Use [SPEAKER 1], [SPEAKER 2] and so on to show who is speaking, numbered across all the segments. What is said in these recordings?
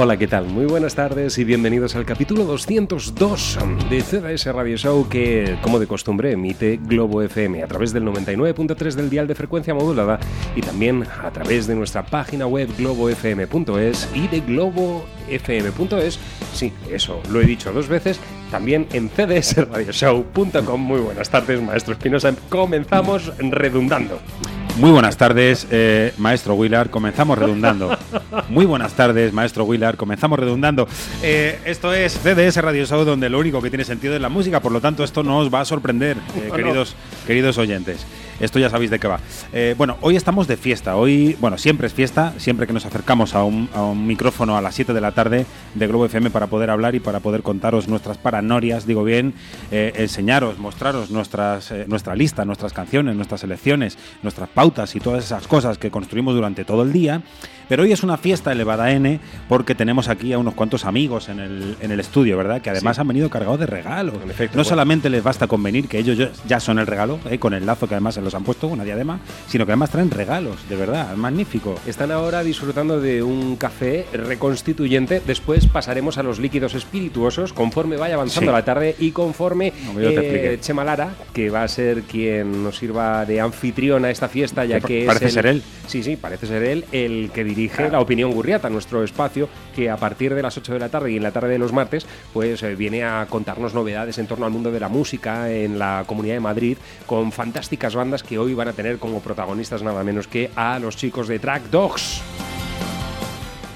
[SPEAKER 1] Hola, ¿qué tal? Muy buenas tardes y bienvenidos al capítulo 202 de CDS Radio Show que, como de costumbre, emite Globo FM a través del 99.3 del dial de frecuencia modulada y también a través de nuestra página web globofm.es y de globofm.es. Sí, eso, lo he dicho dos veces. También en cdsradioshow.com. Muy buenas tardes, maestro Espinosa. Comenzamos redundando.
[SPEAKER 2] Muy buenas tardes, eh, maestro Willard. Comenzamos redundando. Muy buenas tardes, maestro Willard. Comenzamos redundando. Eh, esto es CDS Radio Show, donde lo único que tiene sentido es la música. Por lo tanto, esto no os va a sorprender, eh, queridos, queridos oyentes. Esto ya sabéis de qué va. Eh, bueno, hoy estamos de fiesta. Hoy, bueno, siempre es fiesta. Siempre que nos acercamos a un, a un micrófono a las 7 de la tarde de Globo FM para poder hablar y para poder contaros nuestras paranorias, digo bien, eh, enseñaros, mostraros nuestras, eh, nuestra lista, nuestras canciones, nuestras selecciones, nuestras pautas y todas esas cosas que construimos durante todo el día. Pero hoy es una fiesta elevada N porque tenemos aquí a unos cuantos amigos en el, en el estudio, ¿verdad? Que además
[SPEAKER 1] Sí.
[SPEAKER 2] han venido cargados de regalos.
[SPEAKER 1] Efecto,
[SPEAKER 2] no
[SPEAKER 1] bueno.
[SPEAKER 2] solamente les basta con venir, que ellos ya- son el regalo, ¿eh? con el lazo que además se los han puesto, una diadema, sino que además traen regalos, de verdad, magnífico.
[SPEAKER 1] Están ahora disfrutando de un café reconstituyente. Después pasaremos a los líquidos espirituosos conforme vaya avanzando
[SPEAKER 2] Sí.
[SPEAKER 1] la tarde y conforme
[SPEAKER 2] te
[SPEAKER 1] eh. Chema Lara, que va a ser quien nos sirva de anfitrión a esta fiesta, ya
[SPEAKER 2] Que parece
[SPEAKER 1] es
[SPEAKER 2] ser él.
[SPEAKER 1] Sí, sí, parece ser él el que dirige la opinión Gurriata, nuestro espacio, que a partir de las 8 de la tarde y en la tarde de los martes, pues eh, viene a contarnos novedades en torno al mundo de la música en la Comunidad de Madrid, con fantásticas bandas que hoy van a tener como protagonistas nada menos que a los chicos de Track Dogs.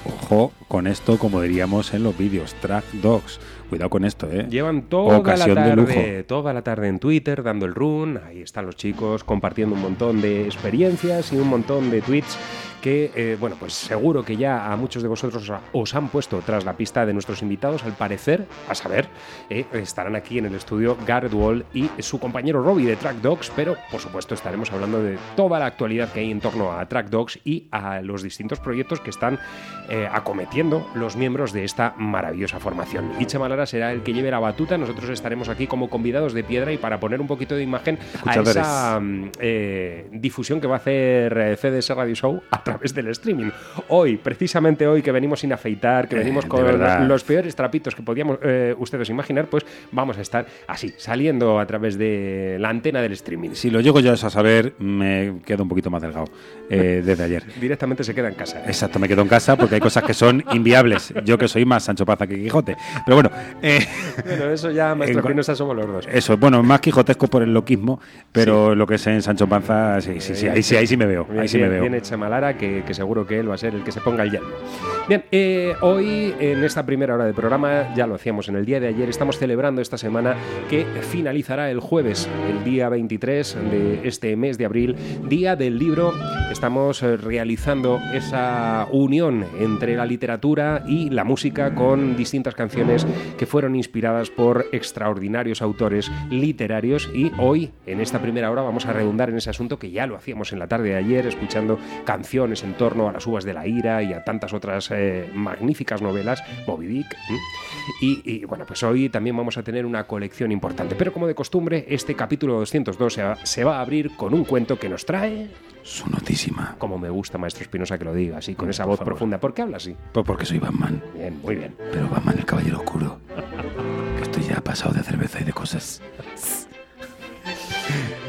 [SPEAKER 2] Ojo con esto, como diríamos en los vídeos, Track Dogs. Cuidado con esto, ¿eh?
[SPEAKER 1] Llevan toda
[SPEAKER 2] Ocasión
[SPEAKER 1] la tarde, toda la tarde en Twitter dando el run. Ahí están los chicos compartiendo un montón de experiencias y un montón de tweets que, eh, bueno, pues seguro que ya a muchos de vosotros os han puesto tras la pista de nuestros invitados. Al parecer, a saber, eh, estarán aquí en el estudio Garrett Wall y su compañero Robbie de Track Dogs, pero por supuesto estaremos hablando de toda la actualidad que hay en torno a Track Dogs y a los distintos proyectos que están eh, acometiendo los miembros de esta maravillosa formación. Iche Malara será el que lleve la batuta, nosotros estaremos aquí como convidados de piedra y para poner un poquito de imagen a esa mm, difusión que va a hacer CDS Radio Show a través del streaming. Hoy, precisamente hoy que venimos sin afeitar, que
[SPEAKER 2] Eh,
[SPEAKER 1] venimos con los peores trapitos que podíamos eh, ustedes imaginar, pues vamos a estar así, saliendo a través de la antena del streaming.
[SPEAKER 2] Si lo llego yo a saber, me quedo un poquito más delgado eh, desde ayer.
[SPEAKER 1] Directamente se queda en casa.
[SPEAKER 2] Exacto, me quedo en casa porque hay cosas que son inviables. Yo que soy más Sancho Panza que Quijote. Pero bueno,
[SPEAKER 1] Bueno, eso ya, maestro somos los dos.
[SPEAKER 2] eso, bueno, más quijotesco por el loquismo, pero lo que es en Sancho Panza, sí, sí, sí, ahí sí, ahí sí me veo. Ahí sí me veo.
[SPEAKER 1] Viene Chamalara, que, que seguro que él va a ser el que se ponga el yelmo. Bien, eh, hoy en esta primera hora del programa, ya lo hacíamos en el día de ayer, estamos celebrando esta semana que finalizará el jueves, el día 23 de este mes de abril, día del libro Estamos eh, realizando esa unión entre la literatura y la música con distintas canciones que fueron inspiradas por extraordinarios autores literarios y hoy, en esta primera hora, vamos a redundar en ese asunto que ya lo hacíamos en la tarde de ayer, escuchando canciones en torno a las uvas de la ira y a tantas otras eh, magníficas novelas, Moby Dick. Y, y, bueno, pues hoy también vamos a tener una colección importante, pero como de costumbre, este capítulo 202 se va, se va a abrir con un cuento que nos trae...
[SPEAKER 2] Su notísima.
[SPEAKER 1] Como me gusta, maestro Espinosa, que lo diga así, con esa
[SPEAKER 2] Por
[SPEAKER 1] voz
[SPEAKER 2] favor.
[SPEAKER 1] profunda. ¿Por qué habla así?
[SPEAKER 2] Pues porque soy Batman.
[SPEAKER 1] Bien, muy bien.
[SPEAKER 2] Pero Batman el caballero oscuro. Que estoy ya pasado de cerveza y de cosas.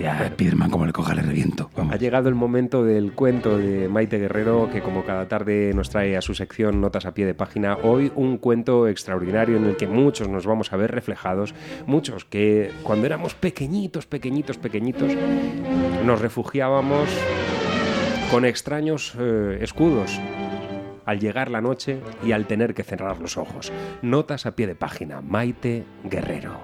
[SPEAKER 2] Ya a como le coja le reviento.
[SPEAKER 1] Ha llegado el momento del cuento de Maite Guerrero, que como cada tarde nos trae a su sección Notas a pie de página. Hoy un cuento extraordinario en el que muchos nos vamos a ver reflejados. Muchos que cuando éramos pequeñitos, pequeñitos, pequeñitos, nos refugiábamos con extraños eh, escudos al llegar la noche y al tener que cerrar los ojos. Notas a pie de página. Maite Guerrero.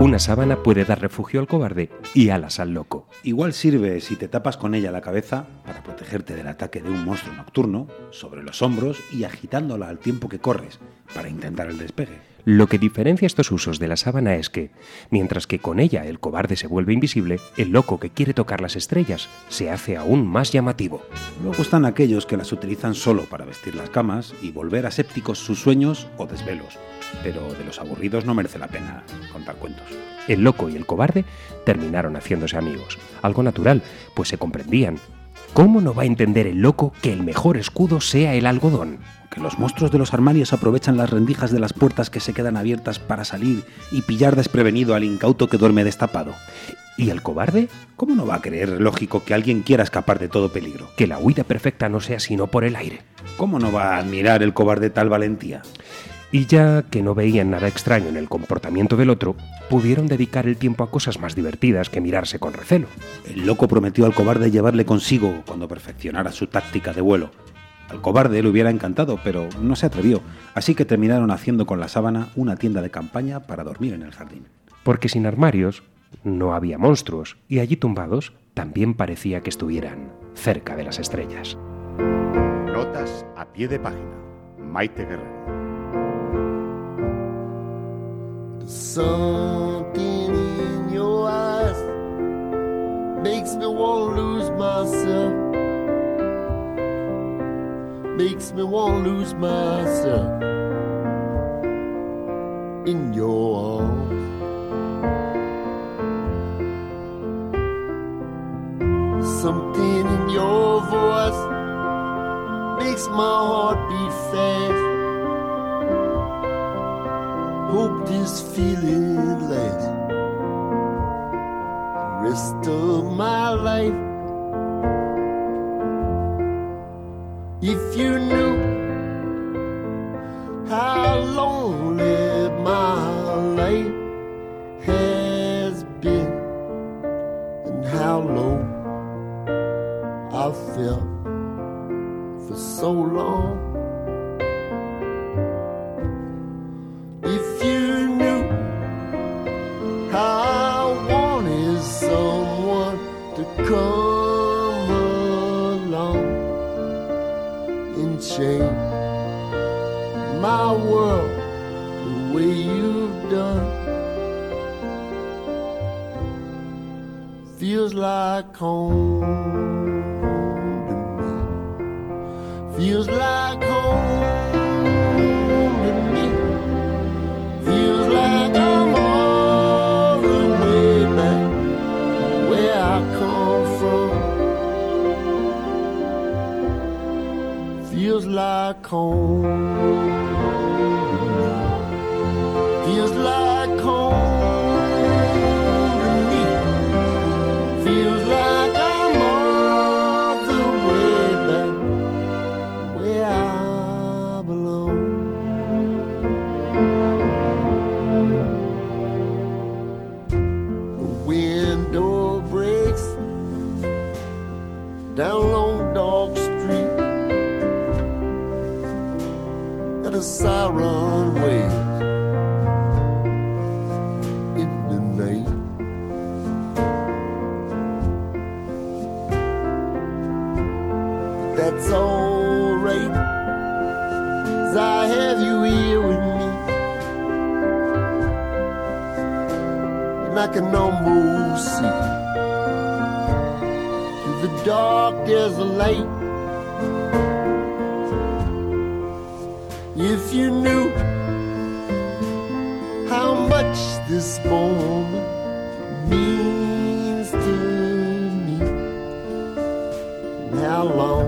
[SPEAKER 1] Una sábana puede dar refugio al cobarde y alas al loco.
[SPEAKER 2] Igual sirve si te tapas con ella la cabeza para protegerte del ataque de un monstruo nocturno sobre los hombros y agitándola al tiempo que corres para intentar el despegue.
[SPEAKER 1] Lo que diferencia estos usos de la sábana es que, mientras que con ella el cobarde se vuelve invisible, el loco que quiere tocar las estrellas se hace aún más llamativo.
[SPEAKER 2] Luego están aquellos que las utilizan solo para vestir las camas y volver asépticos sus sueños o desvelos. Pero de los aburridos no merece la pena contar cuentos.
[SPEAKER 1] El loco y el cobarde terminaron haciéndose amigos. Algo natural, pues se comprendían. ¿Cómo no va a entender el loco que el mejor escudo sea el algodón?
[SPEAKER 2] Que los monstruos de los armarios aprovechan las rendijas de las puertas que se quedan abiertas para salir y pillar desprevenido al incauto que duerme destapado.
[SPEAKER 1] ¿Y el cobarde?
[SPEAKER 2] ¿Cómo no va a creer lógico que alguien quiera escapar de todo peligro?
[SPEAKER 1] Que la huida perfecta no sea sino por el aire.
[SPEAKER 2] ¿Cómo no va a admirar el cobarde tal valentía?
[SPEAKER 1] Y ya que no veían nada extraño en el comportamiento del otro, pudieron dedicar el tiempo a cosas más divertidas que mirarse con recelo.
[SPEAKER 2] El loco prometió al cobarde llevarle consigo cuando perfeccionara su táctica de vuelo. Al cobarde le hubiera encantado, pero no se atrevió, así que terminaron haciendo con la sábana una tienda de campaña para dormir en el jardín.
[SPEAKER 1] Porque sin armarios no había monstruos, y allí tumbados también parecía que estuvieran cerca de las estrellas.
[SPEAKER 3] Notas a pie de página. Maite Guerrero.
[SPEAKER 4] Something in your eyes makes me want to lose myself. Makes me want to lose myself in your arms. Something in your voice makes my heart beat fast. Hope this feeling lasts the rest of my life. If you knew how lonely my life has been and how low I felt for so long. Way you've done. Feels like home to me. Feels like home to me. Feels like I'm all the way back where I come from. Feels like home. Siren waves in the night. That's alright, 'cause I have you here with me. And I can almost see through the dark there's a light. If you knew how much this moment means to me, and how long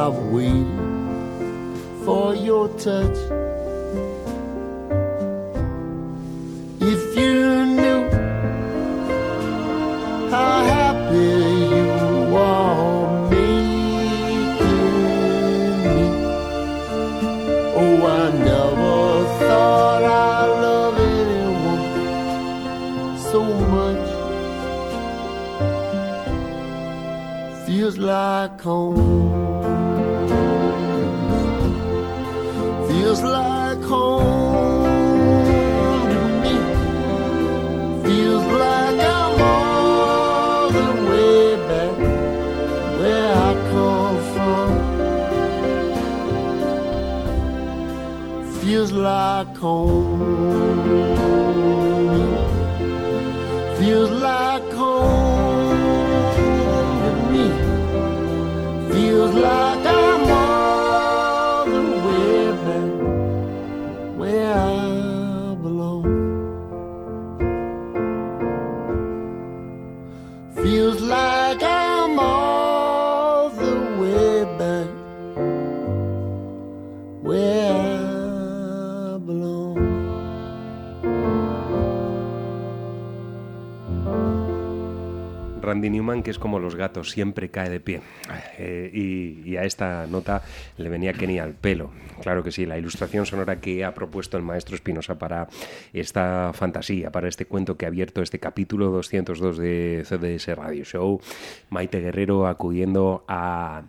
[SPEAKER 4] I've waited for your touch. If you like home. Feels like home to me. Feels
[SPEAKER 1] Que es como los gatos, siempre cae de pie. Eh, y, y a esta nota le venía Kenny al pelo. Claro que sí, la ilustración sonora que ha propuesto el maestro Espinosa para esta fantasía, para este cuento que ha abierto este capítulo 202 de CDS Radio Show. Maite Guerrero acudiendo a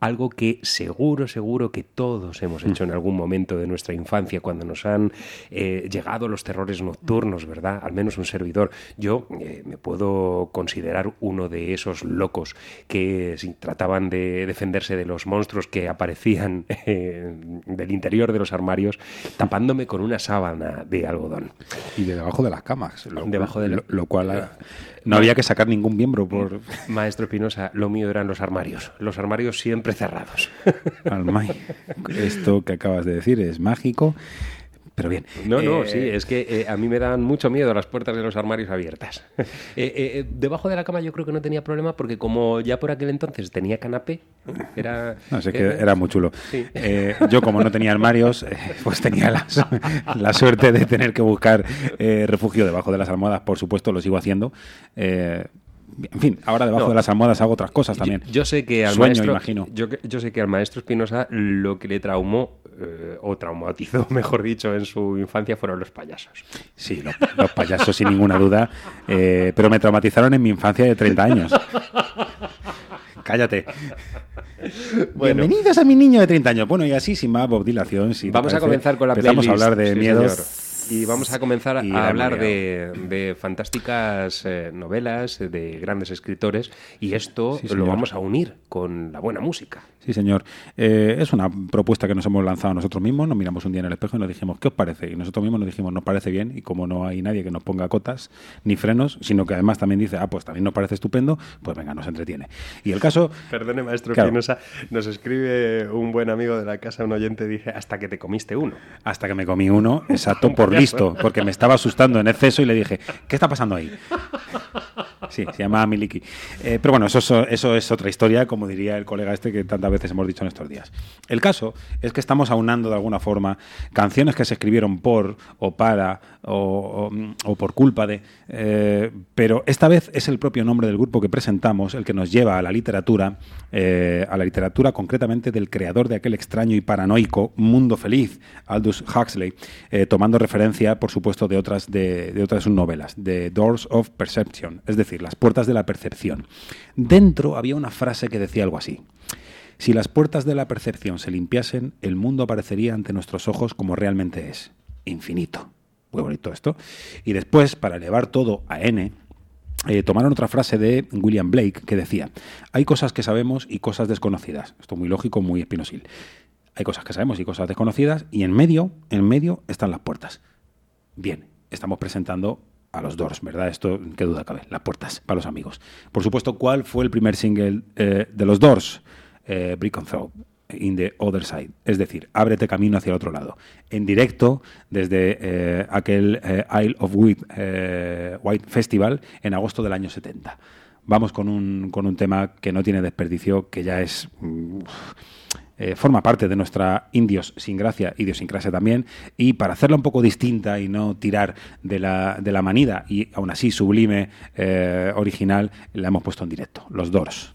[SPEAKER 1] algo que seguro, seguro que todos hemos hecho en algún momento de nuestra infancia cuando nos han eh, llegado los terrores nocturnos, ¿verdad? Al menos un servidor. Yo eh, me puedo considerar uno de esos locos que trataban de defenderse de los monstruos que aparecían eh, del interior de los armarios tapándome con una sábana de algodón.
[SPEAKER 2] Y de debajo de las camas. Lo,
[SPEAKER 1] Debajo de la-
[SPEAKER 2] lo, lo cual no había que sacar ningún miembro por
[SPEAKER 1] Maestro Espinosa, lo mío eran los armarios. Los armarios siempre cerrados.
[SPEAKER 2] Almay. Esto que acabas de decir es mágico, pero bien.
[SPEAKER 1] No, no,
[SPEAKER 2] Eh,
[SPEAKER 1] sí, es que eh, a mí me dan mucho miedo las puertas de los armarios abiertas. Eh, eh, debajo de la cama yo creo que no tenía problema porque como ya por aquel entonces tenía canapé, era...
[SPEAKER 2] No sé, que
[SPEAKER 1] eh,
[SPEAKER 2] era muy chulo.
[SPEAKER 1] Sí.
[SPEAKER 2] Eh, yo, como no tenía armarios, eh, pues tenía la, la suerte de tener que buscar eh, refugio debajo de las almohadas. Por supuesto, lo sigo haciendo. En fin, ahora debajo
[SPEAKER 1] No.
[SPEAKER 2] de las almohadas hago otras cosas también.
[SPEAKER 1] Yo, yo sé que al
[SPEAKER 2] Sueño,
[SPEAKER 1] maestro,
[SPEAKER 2] imagino.
[SPEAKER 1] Yo, sé que al maestro Espinosa lo que le traumó eh, o traumatizó, mejor dicho, en su infancia fueron los payasos.
[SPEAKER 2] Sí, lo- los payasos sin ninguna duda, eh, pero me traumatizaron en mi infancia de 30 años. Cállate.
[SPEAKER 1] Bueno.
[SPEAKER 2] Bienvenidos a mi niño de 30 años. Bueno, y así, sin más Bob dilación, si
[SPEAKER 1] Vamos a comenzar con la
[SPEAKER 2] empezamos
[SPEAKER 1] playlist.
[SPEAKER 2] a hablar de
[SPEAKER 1] sí,
[SPEAKER 2] miedos.
[SPEAKER 1] señor. Y vamos a comenzar a
[SPEAKER 2] la
[SPEAKER 1] hablar de, de fantásticas eh, novelas de grandes escritores y esto
[SPEAKER 2] Sí,
[SPEAKER 1] lo vamos a unir con la buena música.
[SPEAKER 2] Sí, señor. Eh, es una propuesta que nos hemos lanzado nosotros mismos. Nos miramos un día en el espejo y nos dijimos, ¿qué os parece? Y nosotros mismos nos dijimos, nos parece bien. Y como no hay nadie que nos ponga cotas ni frenos, sino que además también dice, ah, pues también nos parece estupendo, pues venga, nos entretiene. Y el caso.
[SPEAKER 1] Perdone, maestro
[SPEAKER 2] Claro.
[SPEAKER 1] Nos escribe un buen amigo de la casa, un oyente, dice, hasta que te comiste uno.
[SPEAKER 2] Hasta que me comí uno, exacto, por listo, porque me estaba asustando en exceso y le dije, ¿qué está pasando ahí? Sí, se llama Miliki. Eh, pero bueno, eso, es- eso es otra historia, como diría el colega este que tantas veces hemos dicho en estos días. El caso es que estamos aunando de alguna forma canciones que se escribieron por o para o, o- por culpa de, eh, pero esta vez es el propio nombre del grupo que presentamos el que nos lleva a la literatura, eh, a la literatura concretamente del creador de aquel extraño y paranoico Mundo Feliz, Aldous Huxley, eh, tomando referencia, por supuesto, de otras de, de otras de novelas, The Doors of Perception, es decir, las puertas de la percepción. Dentro había una frase que decía algo así. Si las puertas de la percepción se limpiasen, el mundo aparecería ante nuestros ojos como realmente es, infinito. Muy bonito esto. Y después, para elevar todo a n, eh, tomaron otra frase de William Blake que decía, hay cosas que sabemos y cosas desconocidas. Esto muy lógico, muy espinosil. Hay cosas que sabemos y cosas desconocidas y en medio, en medio están las puertas. Bien, estamos presentando a los Doors, ¿verdad? Esto, qué duda cabe, las puertas para los amigos. Por supuesto, ¿cuál fue el primer single eh, de los Doors? Eh, Brick and Throw. In the Other Side, es decir, ábrete camino hacia el otro lado. En directo, desde eh, aquel eh, Isle of Wight, White Festival en agosto del año 70. Vamos con un, con un tema que no tiene desperdicio, que ya es. mm, eh, forma parte de nuestra indios sin gracia, idiosincrasia también, y para hacerla un poco distinta y no tirar de la, de la manida y aún así sublime eh, original, la hemos puesto en directo, los Doors.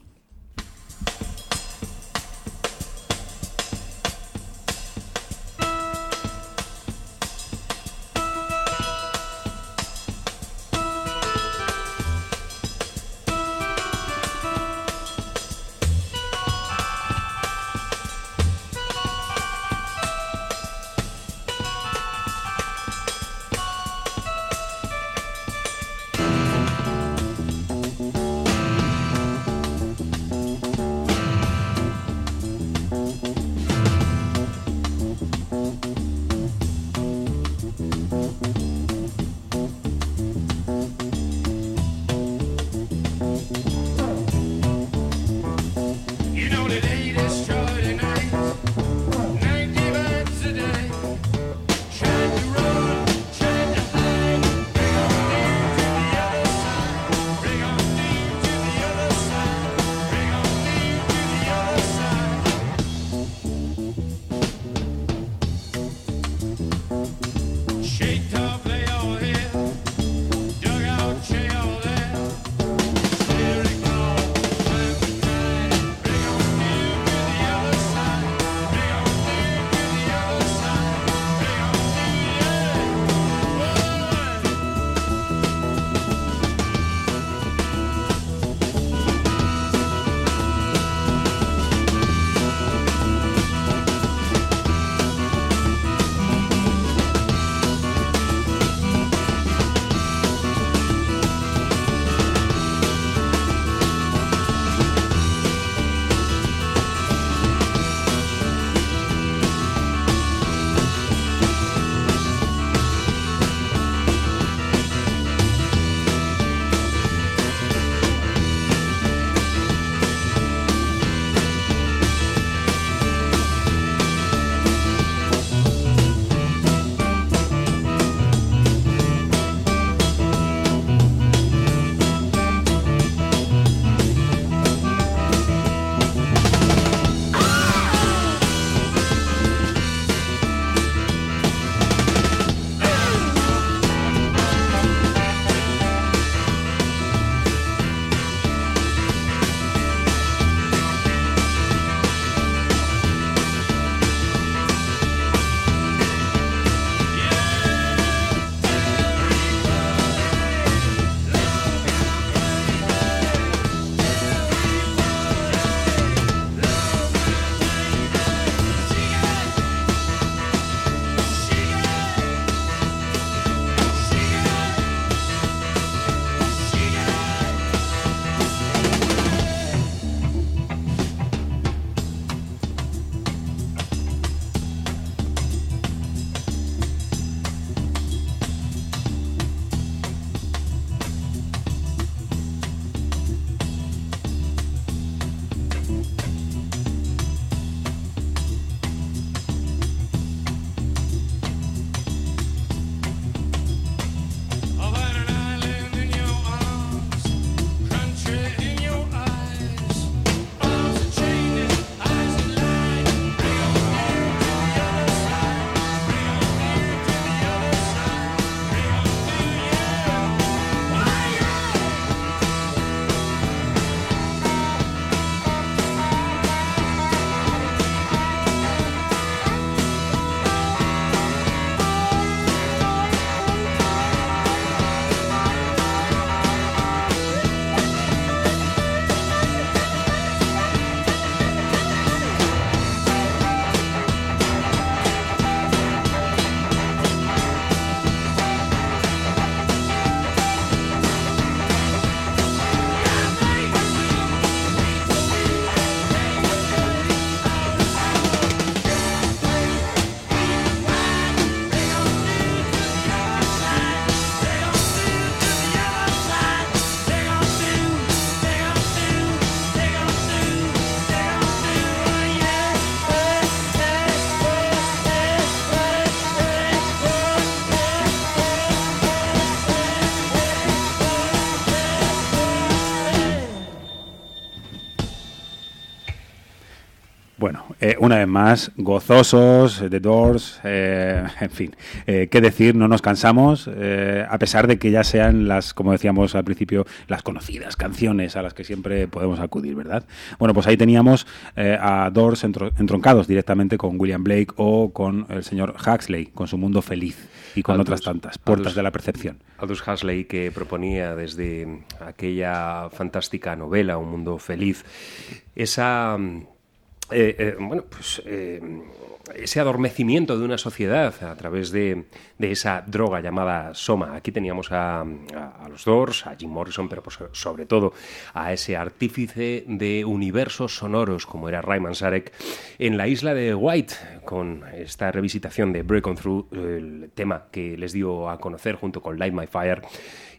[SPEAKER 2] Una vez más, gozosos, The Doors, eh, en fin, eh, qué decir, no nos cansamos, eh, a pesar de que ya sean las, como decíamos al principio, las conocidas canciones a las que siempre podemos acudir, ¿verdad? Bueno, pues ahí teníamos eh, a Doors entro- entroncados directamente con William Blake o con el señor Huxley, con su mundo feliz y con
[SPEAKER 1] Aldous-
[SPEAKER 2] otras tantas, puertas
[SPEAKER 1] Aldous-
[SPEAKER 2] de la percepción.
[SPEAKER 1] Aldous Huxley que proponía desde aquella fantástica novela Un mundo feliz esa mm, eh, eh, bueno pues eh, ese adormecimiento de una sociedad a través de, de esa droga llamada soma. Aquí teníamos a, a- los Doors, a Jim Morrison, pero pues, sobre todo a ese artífice de universos sonoros como era Ryman Sarek en la isla de White con esta revisitación de Break On Through, el tema que les dio a conocer junto con Light My Fire.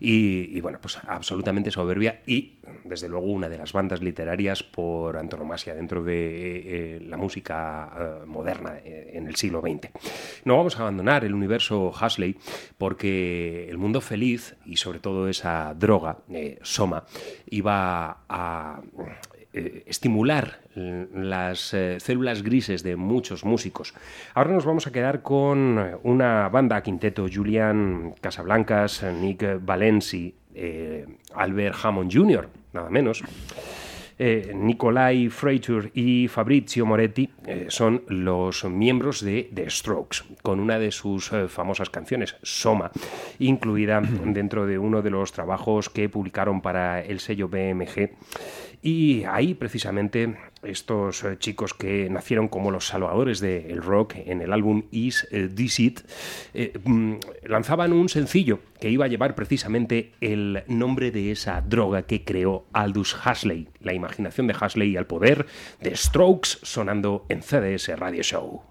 [SPEAKER 1] Y, bueno, pues absolutamente soberbia y desde luego una de las bandas literarias por antonomasia dentro de eh, eh, la música eh, moderna en el siglo XX. No vamos a abandonar el universo Huxley porque el mundo feliz y sobre todo esa droga, Soma, iba a eh, estimular las eh, células grises de muchos músicos. Ahora nos vamos a quedar con eh, una banda quinteto, Julian Casablancas, Nick Valenci, Albert Hammond Jr., nada menos. Nicolai Freitur y Fabrizio Moretti son los miembros de The Strokes, con una de sus famosas canciones, Soma, incluida dentro de uno de los trabajos que publicaron para el sello BMG. Y ahí precisamente estos eh, chicos que nacieron como los salvadores del rock en el álbum Is eh, This It, eh, mm, lanzaban un sencillo que iba a llevar precisamente el nombre de esa droga que creó Aldous Huxley, la imaginación de Huxley y el poder de Strokes sonando en CDS Radio Show.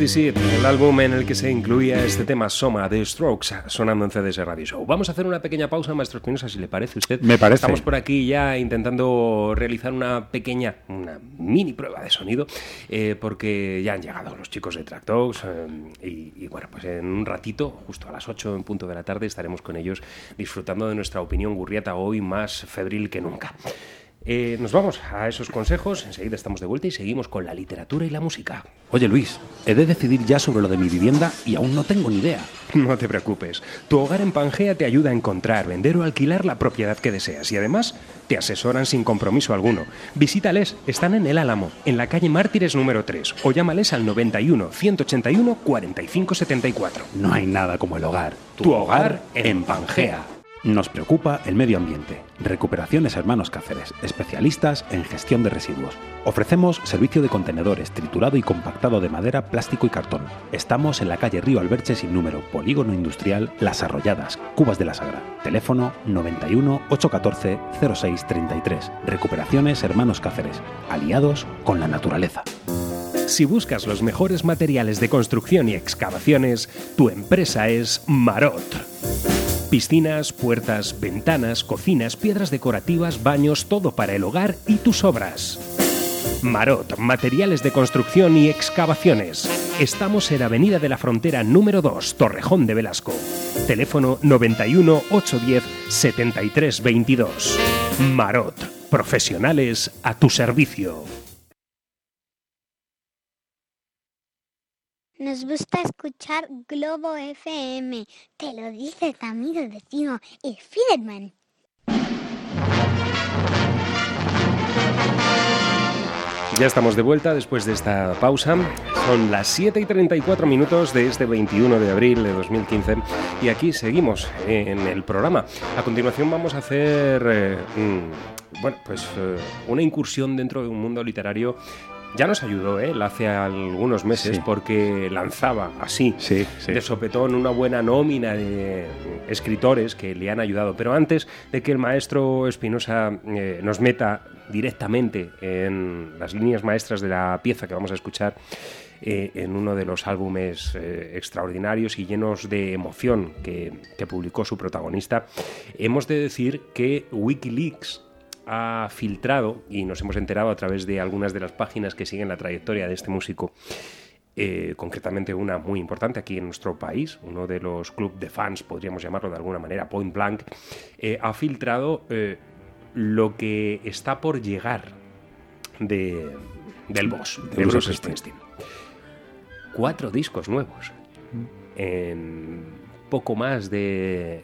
[SPEAKER 1] This It, el álbum en el que se incluía este tema Soma de Strokes sonando en CDS Radio Show. Vamos a hacer una pequeña pausa, maestro Espinosa, si le parece a usted.
[SPEAKER 2] Me parece.
[SPEAKER 1] Estamos por aquí ya intentando realizar una pequeña, una mini prueba de sonido, eh, porque ya han llegado los chicos de Track Dogs eh, y, y bueno, pues en un ratito, justo a las 8 en punto de la tarde, estaremos con ellos disfrutando de nuestra opinión gurriata hoy más febril que nunca. Eh, nos vamos a esos consejos, enseguida estamos de vuelta y seguimos con la literatura y la música.
[SPEAKER 2] Oye Luis, he de decidir ya sobre lo de mi vivienda y aún no tengo ni idea.
[SPEAKER 1] No te preocupes, tu hogar en Pangea te ayuda a encontrar, vender o alquilar la propiedad que deseas y además te asesoran sin compromiso alguno. Visítales, están en El Álamo, en la calle Mártires número 3 o llámales al 91 181 45 74.
[SPEAKER 2] No hay nada como el hogar.
[SPEAKER 1] Tu hogar en Pangea.
[SPEAKER 2] Nos preocupa el medio ambiente. Recuperaciones Hermanos Cáceres, especialistas en gestión de residuos. Ofrecemos servicio de contenedores, triturado y compactado de madera, plástico y cartón. Estamos en la calle Río Alberche sin número, Polígono Industrial Las Arrolladas, Cubas de la Sagra. Teléfono 91 814 0633. Recuperaciones Hermanos Cáceres, aliados con la naturaleza.
[SPEAKER 1] Si buscas los mejores materiales de construcción y excavaciones, tu empresa es Marot. Piscinas, puertas, ventanas, cocinas, piedras decorativas, baños, todo para el hogar y tus obras. Marot, materiales de construcción y excavaciones. Estamos en Avenida de la Frontera número 2, Torrejón de Velasco. Teléfono 91 810 73 22. Marot, profesionales a tu servicio.
[SPEAKER 5] Nos gusta escuchar Globo FM. Te lo dice tu amigo vecino, el Fiderman.
[SPEAKER 1] Ya estamos de vuelta después de esta pausa. Son las 7 y 34 minutos de este 21 de abril de 2015 y aquí seguimos en el programa. A continuación vamos a hacer eh, mm, bueno, pues, eh, una incursión dentro de un mundo literario ya nos ayudó ¿eh? él hace algunos meses
[SPEAKER 2] Sí.
[SPEAKER 1] porque lanzaba así
[SPEAKER 2] Sí, sí.
[SPEAKER 1] de sopetón una buena nómina de escritores que le han ayudado. Pero antes de que el maestro Espinosa eh, nos meta directamente en las líneas maestras de la pieza que vamos a escuchar, eh, en uno de los álbumes eh, extraordinarios y llenos de emoción que, que publicó su protagonista, hemos de decir que Wikileaks ha filtrado, y nos hemos enterado a través de algunas de las páginas que siguen la trayectoria de este músico, eh, concretamente una muy importante aquí en nuestro país, uno de los clubes de fans, podríamos llamarlo de alguna manera, Point Blank, eh, ha filtrado eh, lo que está por llegar de, del boss, de,
[SPEAKER 2] Bruce
[SPEAKER 1] Bruce Springsteen. Cuatro discos nuevos en poco más de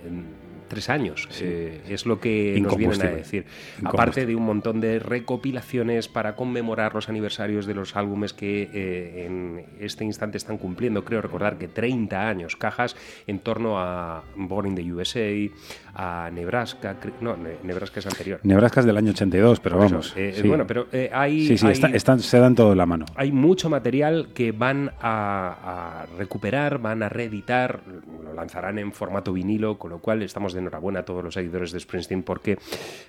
[SPEAKER 1] tres años. Eh, es lo que nos vienen a decir. Aparte de un montón de recopilaciones para conmemorar los aniversarios de los álbumes que eh, en este instante están cumpliendo, creo recordar que 30 años, cajas en torno a Born in the USA, a Nebraska, no, Ne- Nebraska es anterior.
[SPEAKER 2] Nebraska es del año 82, pero
[SPEAKER 1] Por
[SPEAKER 2] vamos.
[SPEAKER 1] eh,
[SPEAKER 2] sí.
[SPEAKER 1] Bueno, pero hay,
[SPEAKER 2] Sí, sí,
[SPEAKER 1] hay-
[SPEAKER 2] está- están- se dan todo en la mano.
[SPEAKER 1] hay mucho material que van a, a recuperar, van a reeditar, lo lanzarán en formato vinilo, con lo cual estamos de enhorabuena a todos los seguidores de Springsteen porque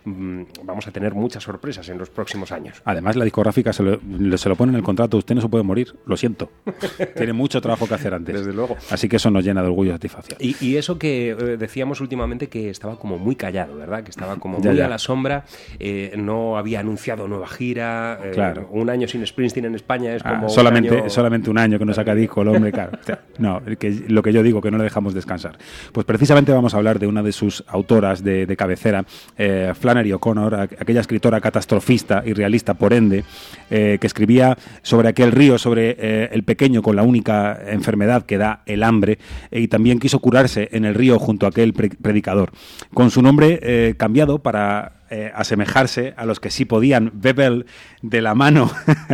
[SPEAKER 1] mm, vamos a tener muchas sorpresas en los próximos años.
[SPEAKER 2] Además, la discográfica se lo, se lo pone en el contrato. Usted no se puede morir, lo siento. Tiene mucho trabajo que hacer antes.
[SPEAKER 1] Desde luego.
[SPEAKER 2] Así que eso nos llena de orgullo y satisfacción.
[SPEAKER 1] Y, y eso que eh, decíamos últimamente que estaba como muy callado, ¿verdad? Que estaba como
[SPEAKER 2] Ya,
[SPEAKER 1] muy
[SPEAKER 2] ya.
[SPEAKER 1] a la sombra, eh, no había anunciado nueva gira, eh,
[SPEAKER 2] Claro.
[SPEAKER 1] un año sin Springsteen en España es
[SPEAKER 2] Ah,
[SPEAKER 1] como un
[SPEAKER 2] solamente,
[SPEAKER 1] año-
[SPEAKER 2] solamente un año que no saca disco el hombre, claro. O sea, No, que, lo que yo digo, que no le dejamos descansar. Pues precisamente vamos a hablar de una de sus autoras de, cabecera, eh, Flannery O'Connor, aqu- aquella escritora catastrofista y realista por ende, eh, que escribía sobre aquel río, sobre eh, el pequeño con la única enfermedad que da el hambre, y también quiso curarse en el río junto a aquel pre- predicador. Con su nombre cambiado para eh, asemejarse a los que sí podían beber de la mano.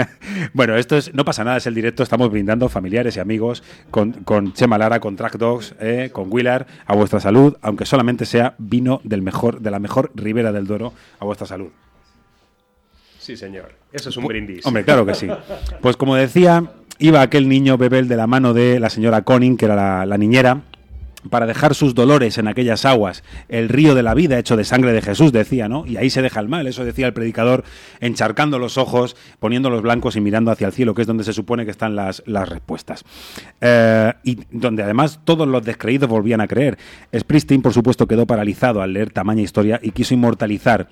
[SPEAKER 2] bueno, esto es, no pasa nada, es el directo, estamos brindando familiares y amigos con, con Chema Lara, con Track Dogs, eh, con Willard, a vuestra salud, aunque solamente sea vino del mejor, de la mejor Ribera del Duero, a vuestra salud.
[SPEAKER 1] Sí, señor. Eso es un brindis.
[SPEAKER 2] Hombre, claro que sí. Pues como decía, iba aquel niño Bebel de la mano de la señora Conning, que era la, la niñera, para dejar sus dolores en aquellas aguas, el río de la vida hecho de sangre de Jesús, decía, ¿no? Y ahí se deja el mal, eso decía el predicador, encharcando los ojos, poniéndolos blancos y mirando hacia el cielo, que es donde se supone que están las, las respuestas. Eh, y donde además todos los descreídos volvían a creer. Springsteen, por supuesto, quedó paralizado al leer tamaña historia y quiso inmortalizar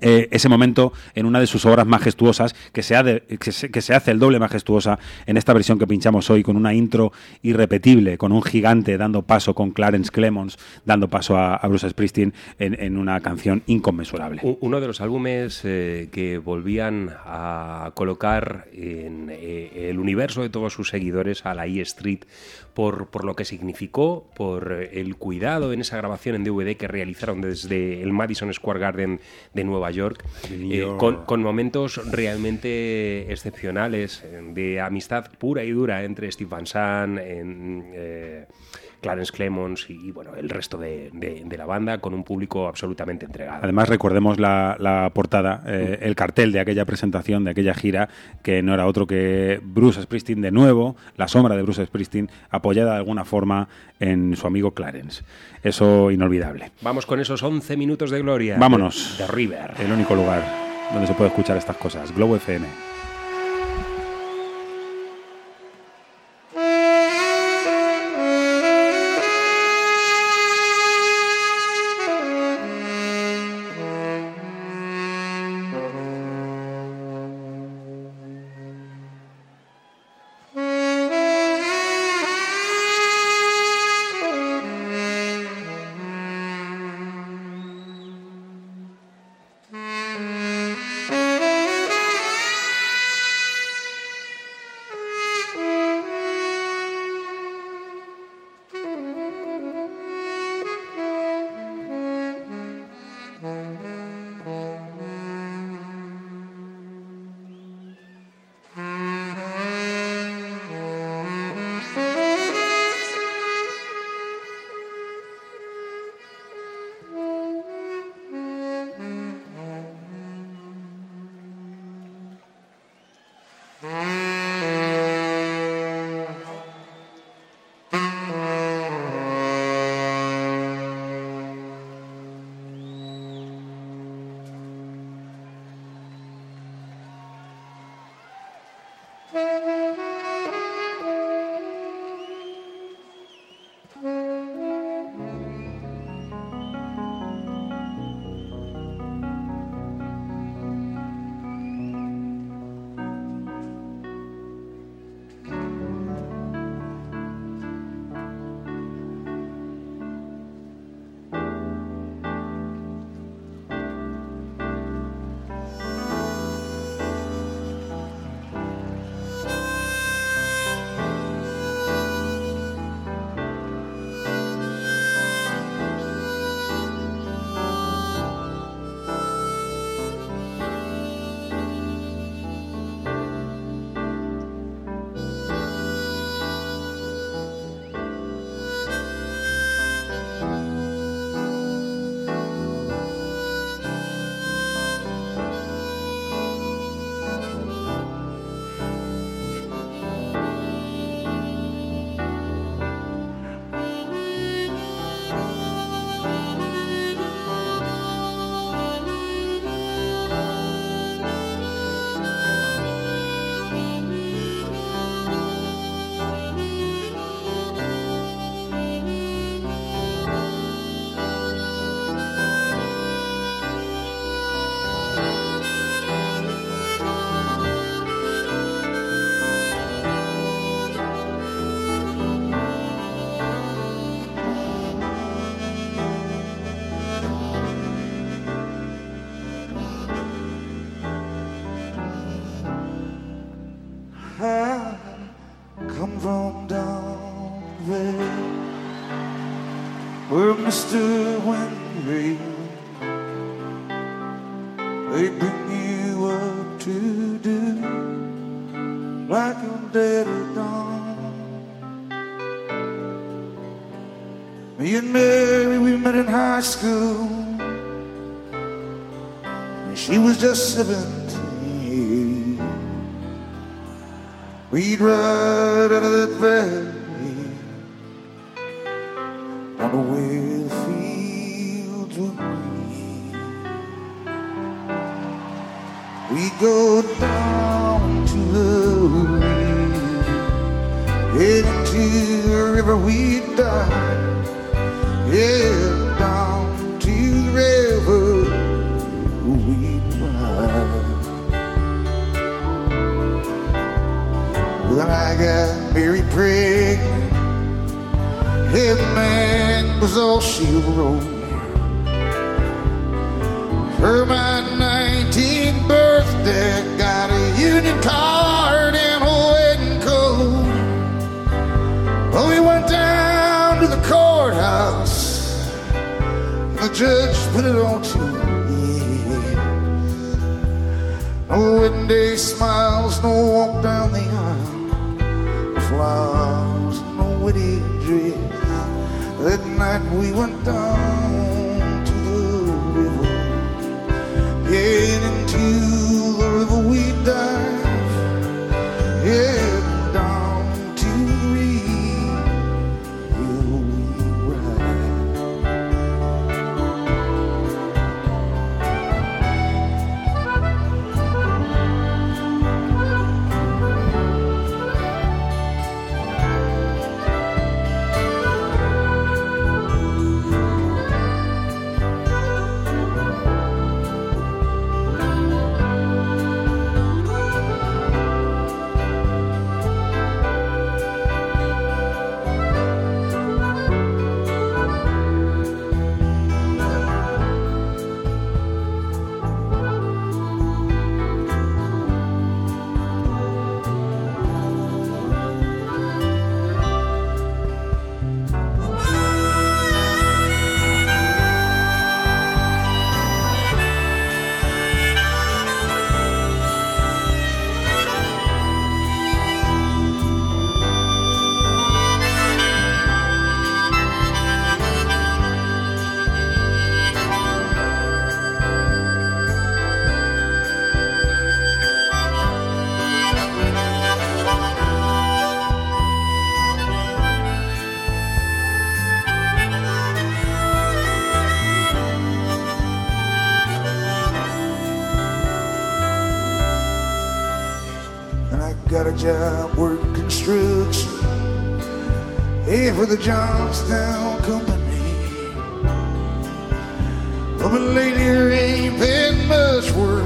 [SPEAKER 2] eh, ese momento en una de sus obras majestuosas, que se, ha de- que, se, hace el doble majestuosa en esta versión que pinchamos hoy, con una intro irrepetible, con un gigante dando paso, con Clarence Clemons dando paso a, Bruce Springsteen en, una canción inconmensurable.
[SPEAKER 1] Uno de los álbumes eh, que volvían a colocar en eh, el universo de todos sus seguidores a la E Street por, por lo que significó, por el cuidado en esa grabación en DVD que realizaron desde el Madison Square Garden de Nueva York, eh, con, con momentos realmente excepcionales eh, de amistad pura y dura entre Steve Van Sant, en, eh, Clarence Clemons y, bueno, el resto de, de- de la banda con un público absolutamente entregado.
[SPEAKER 2] Además, recordemos la, la portada, eh, el cartel de aquella presentación, de aquella gira, que no era otro que Bruce Springsteen de nuevo, la sombra de Bruce Springsteen, apoyada de alguna forma en su amigo Clarence. Eso inolvidable.
[SPEAKER 1] Vamos con esos 11 minutos de gloria.
[SPEAKER 2] Vámonos.
[SPEAKER 1] De, de River.
[SPEAKER 2] El único lugar donde se puede escuchar estas cosas. Globo FM.
[SPEAKER 6] Was just pregnant. Man was all she wrote. For my 19th birthday, got a union card and a wedding coat. Well, we went down to the courthouse. The judge put it on to me. No wedding day smiles, no walk down the aisle. Dress. That night we went down job working construction. Hey, for the Johnstown Company. Well, but lately there ain't been much work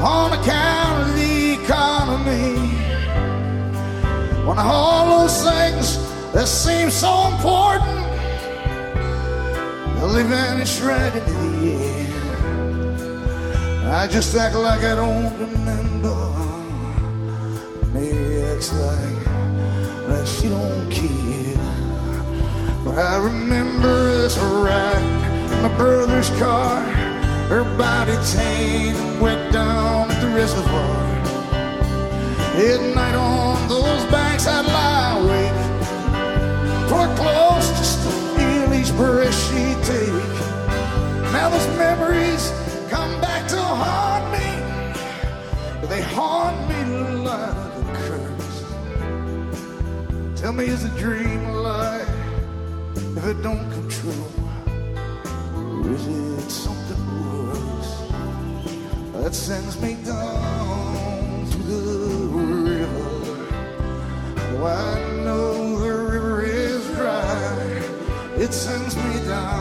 [SPEAKER 6] on account of the economy. When all those things that seem so important, well, they vanish right into the air. I just act like I don't remember. Acts like that she don't care. But I remember us riding my brother's car. Her body tan went down at the reservoir. At night on those banks I'd lie awake. For close just to feel each breath she'd take. Now those memories me, is a dream a lie if it don't come true? Or is it something worse that sends me down to the river? Oh, I know the river is dry. It sends me down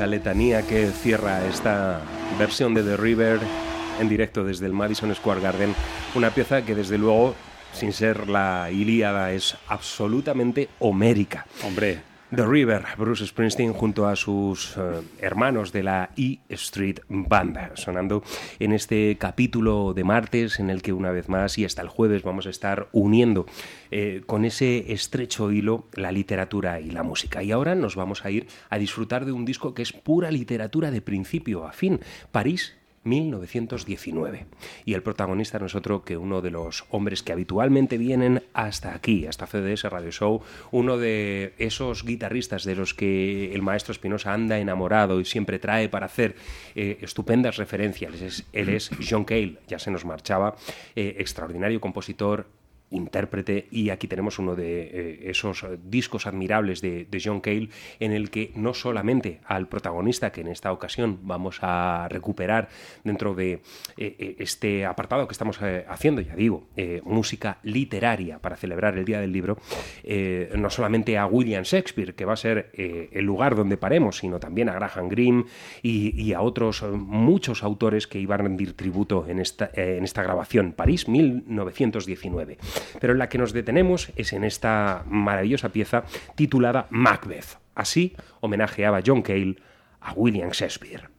[SPEAKER 1] esa letanía que cierra esta versión de The River en directo desde el Madison Square Garden, una pieza que desde luego, sin ser la Ilíada, es absolutamente homérica.
[SPEAKER 2] Hombre,
[SPEAKER 1] The River, Bruce Springsteen junto a sus eh, hermanos de la E Street Band, sonando en este capítulo de martes en el que una vez más y hasta el jueves vamos a estar uniendo eh, con ese estrecho hilo la literatura y la música. Y ahora nos vamos a ir a disfrutar de un disco que es pura literatura de principio a fin, París 1919. Y el protagonista no es otro que uno de los hombres que habitualmente vienen hasta aquí, hasta CDS Radio Show, uno de esos guitarristas de los que el maestro Espinosa anda enamorado y siempre trae para hacer eh, estupendas referencias. Es- él es John Cale, ya se nos marchaba, eh, extraordinario compositor, intérprete y aquí tenemos uno de eh, esos eh, discos admirables de, John Cale en el que no solamente al protagonista que en esta ocasión vamos a recuperar dentro de eh, este apartado que estamos haciendo, ya digo, música literaria para celebrar el Día del Libro, no solamente a William Shakespeare, que va a ser el lugar donde paremos, sino también a Graham Greene y, y a otros muchos autores que iban a rendir tributo en esta, en esta grabación, París 1919. Pero en la que nos detenemos es en esta maravillosa pieza titulada Macbeth. Así homenajeaba John Cale a William Shakespeare.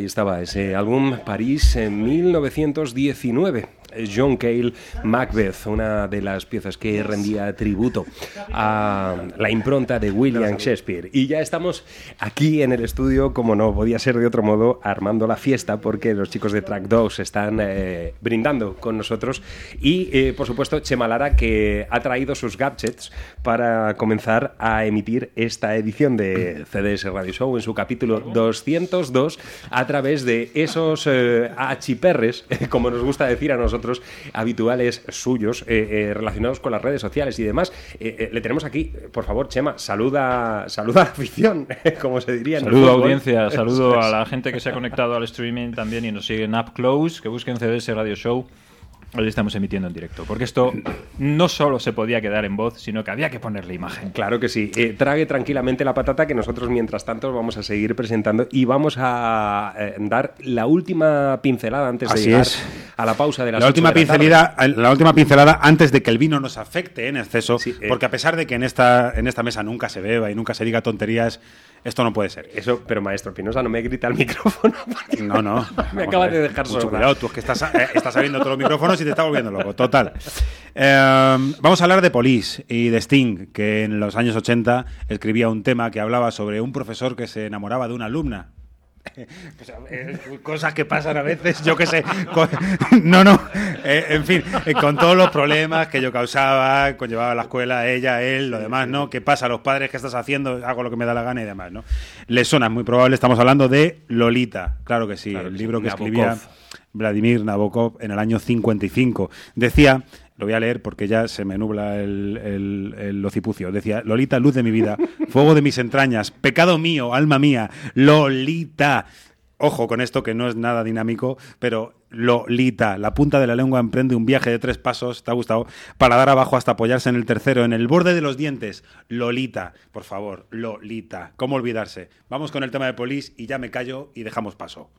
[SPEAKER 1] Ahí estaba ese álbum París en 1919. John Cale Macbeth, una de las piezas que rendía tributo a la impronta de William Shakespeare. Y ya estamos aquí en el estudio, como no podía ser de otro modo, armando la fiesta porque los chicos de Track Dogs están eh, brindando con nosotros. Y, eh, por supuesto, Chema Lara que ha traído sus gadgets para comenzar a emitir esta edición de CDS Radio Show en su capítulo 202 a través de esos eh, achiperres, como nos gusta decir a nosotros, habituales suyos eh, eh, relacionados con las redes sociales y demás. Eh, eh, le tenemos aquí, por favor, Chema, saluda, saluda a la afición, como se diría. en el
[SPEAKER 7] Saludo a
[SPEAKER 1] fútbol.
[SPEAKER 7] audiencia, saludo a la gente que se ha conectado al streaming también y nos siguen Up Close, que busquen CDS Radio Show. Hoy estamos emitiendo en directo, porque esto no solo se podía quedar en voz, sino que había que ponerle imagen.
[SPEAKER 1] Claro que sí. Eh, trague tranquilamente la patata que nosotros mientras tanto vamos a seguir presentando y vamos a eh, dar la última pincelada antes de llegar
[SPEAKER 2] es.
[SPEAKER 1] a la pausa de las
[SPEAKER 2] La última,
[SPEAKER 1] de la tarde.
[SPEAKER 2] pincelada, la última pincelada antes de que el vino nos afecte en exceso,
[SPEAKER 1] eh.
[SPEAKER 2] porque a pesar de que en esta, en esta mesa nunca se beba y nunca se diga tonterías, esto no puede ser.
[SPEAKER 1] Eso, pero maestro Pinoza, no me grita al micrófono.
[SPEAKER 2] No, no.
[SPEAKER 1] Me acaba de dejar sorda.
[SPEAKER 2] cuidado, tú es que estás, eh, estás abriendo todos los micrófonos y te está volviendo loco. Total. Eh, vamos a hablar de Police y de Sting, que en los años 80 escribía un tema que hablaba sobre un profesor que se enamoraba de una alumna. Pues, eh, cosas que pasan a veces, yo qué sé. con- no, no. eh, en fin, eh, con todos los problemas que yo causaba, conllevaba a la escuela, ella, él, lo demás, ¿no? ¿Qué pasa? Los padres, ¿qué estás haciendo? Hago lo que me da la gana y demás, ¿no? Les suena muy probable. Estamos hablando de Lolita, claro que sí,
[SPEAKER 1] Claro
[SPEAKER 2] el
[SPEAKER 1] sí,
[SPEAKER 2] libro que
[SPEAKER 1] Nabokov.
[SPEAKER 2] escribía Vladimir Nabokov en el año 55. Decía, lo voy a leer porque ya se me nubla el, el-. Decía, Lolita, luz de mi vida, fuego de mis entrañas, pecado mío, alma mía, Lolita. Ojo con esto que no es nada dinámico, pero Lolita, la punta de la lengua emprende un viaje de tres pasos, ¿te ha gustado? Para dar abajo hasta apoyarse en el tercero, en el borde de los dientes. Lolita, por favor, Lolita. ¿Cómo olvidarse? Vamos con el tema de Polis y ya me callo y dejamos paso.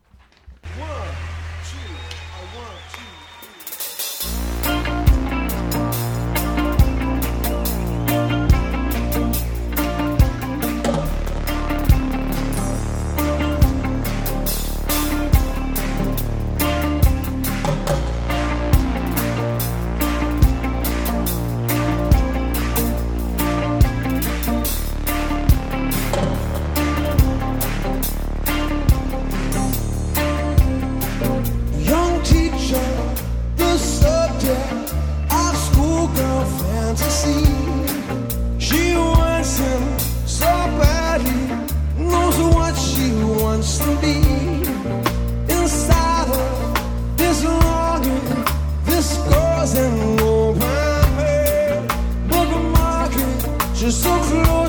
[SPEAKER 8] So close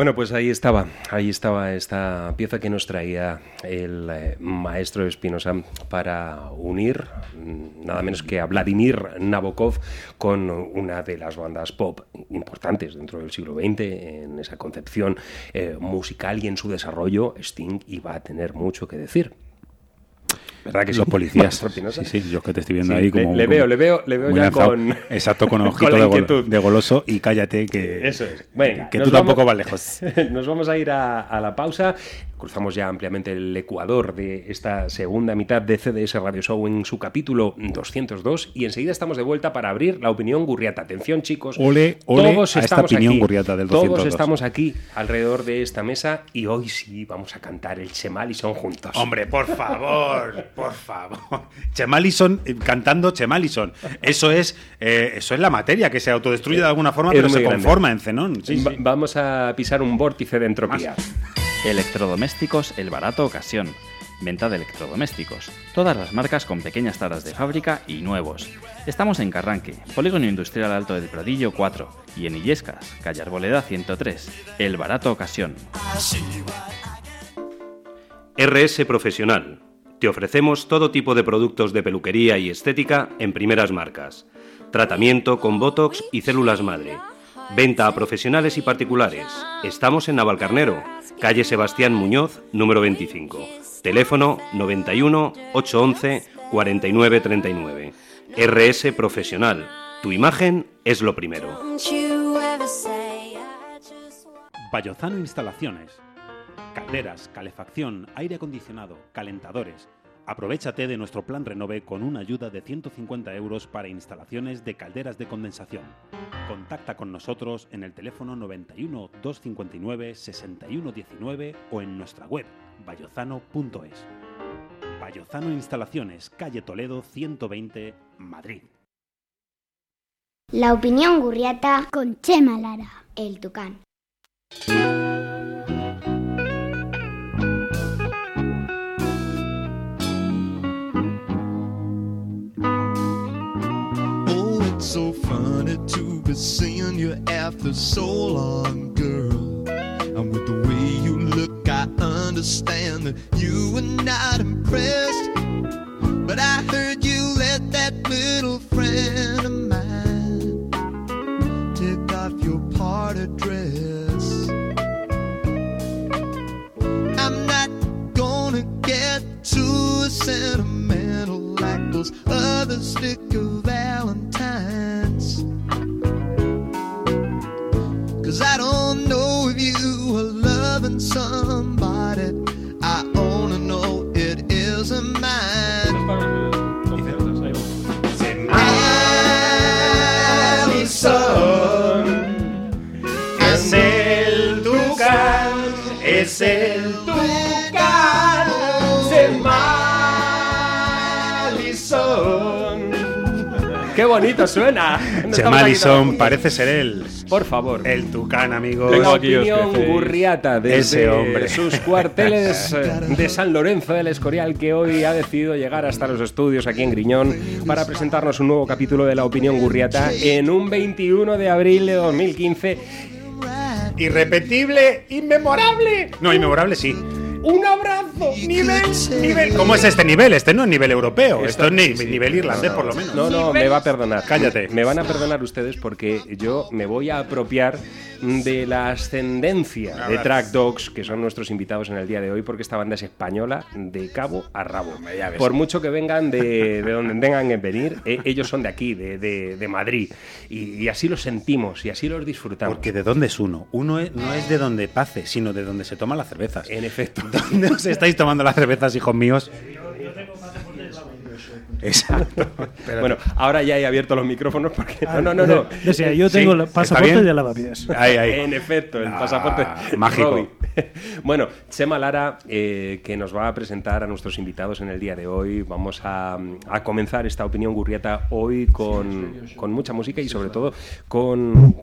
[SPEAKER 1] Bueno, pues ahí estaba, ahí estaba esta pieza que nos traía el eh, maestro Espinosa para unir mm, nada menos que a Vladimir Nabokov con una de las bandas pop importantes dentro del siglo XX en esa concepción eh, musical y en su desarrollo. Sting iba a tener mucho que decir. ¿Verdad que
[SPEAKER 2] Los policías. Sí, sí, yo que te estoy viendo
[SPEAKER 1] Sí,
[SPEAKER 2] ahí
[SPEAKER 1] le-
[SPEAKER 2] como.
[SPEAKER 1] le
[SPEAKER 2] como-
[SPEAKER 1] veo, le veo- le veo ya con-
[SPEAKER 2] Exacto, con ojito
[SPEAKER 1] con
[SPEAKER 2] de, de goloso y cállate que.
[SPEAKER 1] Eso es. Venga,
[SPEAKER 2] que tú tampoco
[SPEAKER 1] vamos-
[SPEAKER 2] vas lejos.
[SPEAKER 1] Nos vamos a ir a, a la pausa. Cruzamos ya ampliamente el ecuador de esta segunda mitad de CDS Radio Show en su capítulo 202 y enseguida estamos de vuelta para abrir la opinión gurriata. Atención chicos,
[SPEAKER 2] Ole, ole
[SPEAKER 1] todos
[SPEAKER 2] a esta
[SPEAKER 1] estamos
[SPEAKER 2] opinión
[SPEAKER 1] aquí,
[SPEAKER 2] gurriata del
[SPEAKER 1] Todos
[SPEAKER 2] 202.
[SPEAKER 1] estamos aquí alrededor de esta mesa y hoy sí vamos a cantar el Chemal y son juntos.
[SPEAKER 2] Hombre, por favor, por favor. Chemalison eh, cantando Chemalison. Eso es, eh, eso es la materia que se autodestruye de alguna forma,
[SPEAKER 1] Es
[SPEAKER 2] pero se
[SPEAKER 1] grande.
[SPEAKER 2] conforma en Zenón. Sí,
[SPEAKER 1] Va-
[SPEAKER 2] sí.
[SPEAKER 1] Vamos a pisar un vórtice de entropía.
[SPEAKER 9] Electrodomésticos El Barato Ocasión. Venta de electrodomésticos. Todas las marcas con pequeñas taras de fábrica y nuevos. Estamos en Carranque, Polígono Industrial Alto del Pradillo 4 y en Illescas, calle Arboleda 103. El Barato Ocasión.
[SPEAKER 10] RS Profesional. Te ofrecemos todo tipo de productos de peluquería y estética en primeras marcas. Tratamiento con Botox y células madre. Venta a profesionales y particulares. Estamos en Navalcarnero, calle Sebastián Muñoz, número 25. Teléfono 91 811 4939. RS Profesional. Tu imagen es lo primero.
[SPEAKER 11] Bayozano Instalaciones. Calderas, calefacción, aire acondicionado, calentadores. Aprovechate de nuestro plan Renove con una ayuda de 150 euros para instalaciones de calderas de condensación. Contacta con nosotros en el teléfono 91 259 6119 o en nuestra web bayozano.es. Bayozano Instalaciones, calle Toledo 120, Madrid.
[SPEAKER 5] La opinión gurriata con Chema Lara, el tucán.
[SPEAKER 12] So funny to be seeing you after so long, girl. And with the way you look, I understand that you were not impressed. But I heard you let that little friend of mine take off your party dress. I'm not gonna get too sentimental those other sticker valentines. Cause I don't know if you are loving somebody. I only know it isn't mine. Es el es el
[SPEAKER 1] bonito suena!
[SPEAKER 2] Chemalison
[SPEAKER 1] todos
[SPEAKER 2] parece ser él.
[SPEAKER 1] Por favor.
[SPEAKER 2] El Tucán, amigos.
[SPEAKER 1] La opinión gurriata desde
[SPEAKER 2] Ese hombre.
[SPEAKER 1] sus cuarteles de San Lorenzo del Escorial que hoy ha decidido llegar hasta los estudios aquí en Griñón para presentarnos un nuevo capítulo de la opinión gurriata en un 21 de abril de 2015.
[SPEAKER 2] Irrepetible, inmemorable. No, inmemorable sí.
[SPEAKER 1] ¡Un abrazo! ¡Nivel! ¡Nivel!
[SPEAKER 2] ¿Cómo es este nivel? Este no es nivel europeo. Esto,
[SPEAKER 1] Esto-
[SPEAKER 2] es ni-
[SPEAKER 1] sí,
[SPEAKER 2] nivel irlandés,
[SPEAKER 1] no,
[SPEAKER 2] por lo menos.
[SPEAKER 1] No, no, me va a perdonar.
[SPEAKER 2] Cállate.
[SPEAKER 1] Me van a perdonar ustedes porque yo me voy a apropiar de la ascendencia de. Track Dogs, que son nuestros invitados en el día de hoy, porque esta banda es española de cabo a rabo. Por mucho que vengan de, de donde tengan que venir, eh, ellos son de aquí, de, de- de Madrid. Y, y así los sentimos y así los disfrutamos.
[SPEAKER 2] Porque ¿de dónde es uno? Uno es- no es de donde pace, sino de donde se toman las cervezas.
[SPEAKER 1] En efecto.
[SPEAKER 2] ¿Dónde os estáis tomando las cervezas, hijos míos? Exacto. Pero-
[SPEAKER 1] Bueno, ahora ya he abierto los micrófonos porque...
[SPEAKER 13] Ah,
[SPEAKER 1] No, no, no. no.
[SPEAKER 13] Decía, yo tengo el
[SPEAKER 2] ¿está
[SPEAKER 13] pasaporte de lavapiés.
[SPEAKER 2] Ahí, ahí.
[SPEAKER 1] En efecto, el
[SPEAKER 2] Ah,
[SPEAKER 1] pasaporte
[SPEAKER 2] mágico.
[SPEAKER 1] Robbie. Bueno, Chema Lara, eh, que nos va a presentar a nuestros invitados en el día de hoy. Vamos a, a comenzar esta opinión gurrieta hoy con, con mucha música y sobre todo con,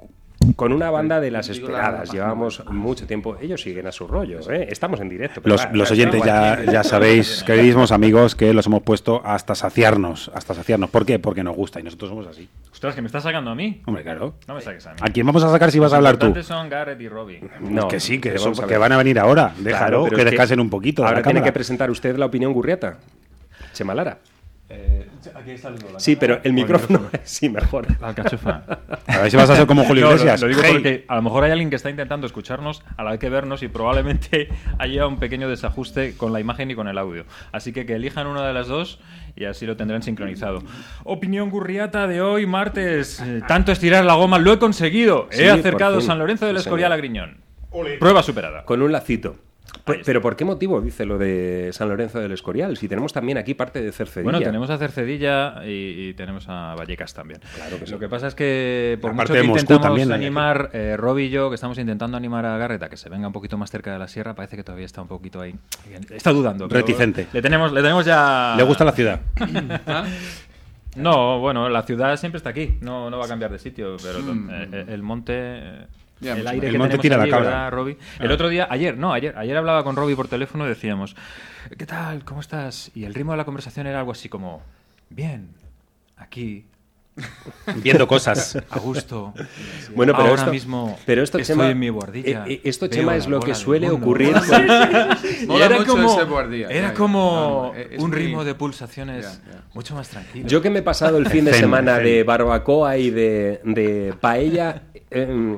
[SPEAKER 1] con una banda de las esperadas. Llevamos mucho tiempo. Ellos siguen a su rollo, ¿eh? Estamos en directo. pero
[SPEAKER 2] Los,
[SPEAKER 1] va,
[SPEAKER 2] los
[SPEAKER 1] va,
[SPEAKER 2] oyentes ya, ya sabéis, queridísimos amigos, que los hemos puesto hasta saciarnos. Hasta saciarnos. ¿Por qué? Porque nos gusta y nosotros somos así.
[SPEAKER 7] Ostras, que me estás sacando a mí.
[SPEAKER 2] Hombre, claro.
[SPEAKER 7] No me saques a mí.
[SPEAKER 2] ¿A quién vamos a sacar si vas a hablar tú?
[SPEAKER 7] Son Garrett y Robbie.
[SPEAKER 1] No,
[SPEAKER 2] que sí, que,
[SPEAKER 1] a
[SPEAKER 2] que van a venir ahora.
[SPEAKER 1] Claro,
[SPEAKER 2] Déjalo,
[SPEAKER 1] pero
[SPEAKER 2] que
[SPEAKER 1] es
[SPEAKER 2] descansen un poquito.
[SPEAKER 1] Ahora tiene que presentar usted la opinión gurrieta. Chema Lara.
[SPEAKER 7] aquí está la
[SPEAKER 1] Sí, pero el micrófono sí, mejor.
[SPEAKER 7] La alcachofa.
[SPEAKER 2] A ver si vas a ser como Julio
[SPEAKER 7] No, lo-
[SPEAKER 2] Iglesias.
[SPEAKER 7] Lo, digo
[SPEAKER 2] Hey.
[SPEAKER 7] porque a lo mejor hay alguien que está intentando escucharnos a la vez que vernos y probablemente haya un pequeño desajuste con la imagen y con el audio. Así que que elijan una de las dos y así lo tendrán sincronizado. Opinión gurriata de hoy, martes. Eh, tanto estirar la goma, lo he conseguido.
[SPEAKER 1] Sí,
[SPEAKER 7] he acercado. San Lorenzo del Escorial a Griñón. Prueba superada.
[SPEAKER 1] Con un lacito. Pe- Pero ¿por qué motivo dice lo de San Lorenzo del Escorial? Si tenemos también aquí parte de Cercedilla.
[SPEAKER 7] Bueno, tenemos a Cercedilla y, y tenemos a Vallecas también.
[SPEAKER 1] Claro que sí.
[SPEAKER 7] Lo que pasa es que por
[SPEAKER 2] Aparte
[SPEAKER 7] mucho que
[SPEAKER 2] de Moscú
[SPEAKER 7] intentamos
[SPEAKER 2] también
[SPEAKER 7] animar, eh, Rob y yo, que estamos intentando animar a Garrett a que se venga un poquito más cerca de la sierra, parece que todavía está un poquito ahí. Está dudando. pero
[SPEAKER 2] Reticente.
[SPEAKER 7] Le tenemos, le tenemos ya...
[SPEAKER 2] Le gusta la ciudad.
[SPEAKER 7] No, bueno, la ciudad siempre está aquí. No, no va a cambiar de sitio, pero eh, eh, el monte...
[SPEAKER 14] Ya,
[SPEAKER 7] el aire
[SPEAKER 2] El
[SPEAKER 7] que
[SPEAKER 2] monte
[SPEAKER 7] tenemos
[SPEAKER 2] tira la
[SPEAKER 7] allí,
[SPEAKER 2] cabra.
[SPEAKER 7] ¿verdad, Robbie? El
[SPEAKER 2] Ah.
[SPEAKER 7] otro día, ayer, no, ayer, ayer hablaba con Robbie por teléfono y decíamos, ¿qué tal? ¿Cómo estás? Y el ritmo de la conversación era algo así como, bien, aquí,
[SPEAKER 2] Viendo cosas.
[SPEAKER 7] a gusto.
[SPEAKER 1] Bueno, pero
[SPEAKER 7] ahora
[SPEAKER 1] esto,
[SPEAKER 7] mismo
[SPEAKER 1] pero esto,
[SPEAKER 7] estoy
[SPEAKER 1] Chema,
[SPEAKER 7] en mi guardilla.
[SPEAKER 1] eh, eh, esto, Chema,
[SPEAKER 7] la
[SPEAKER 1] es lo que suele ocurrir.
[SPEAKER 7] Era como,
[SPEAKER 14] guardia,
[SPEAKER 7] era como
[SPEAKER 14] No,
[SPEAKER 7] un
[SPEAKER 14] muy-
[SPEAKER 7] ritmo de pulsaciones mucho más tranquilo.
[SPEAKER 1] Yo que me he pasado el fin de semana de barbacoa y de, de paella em,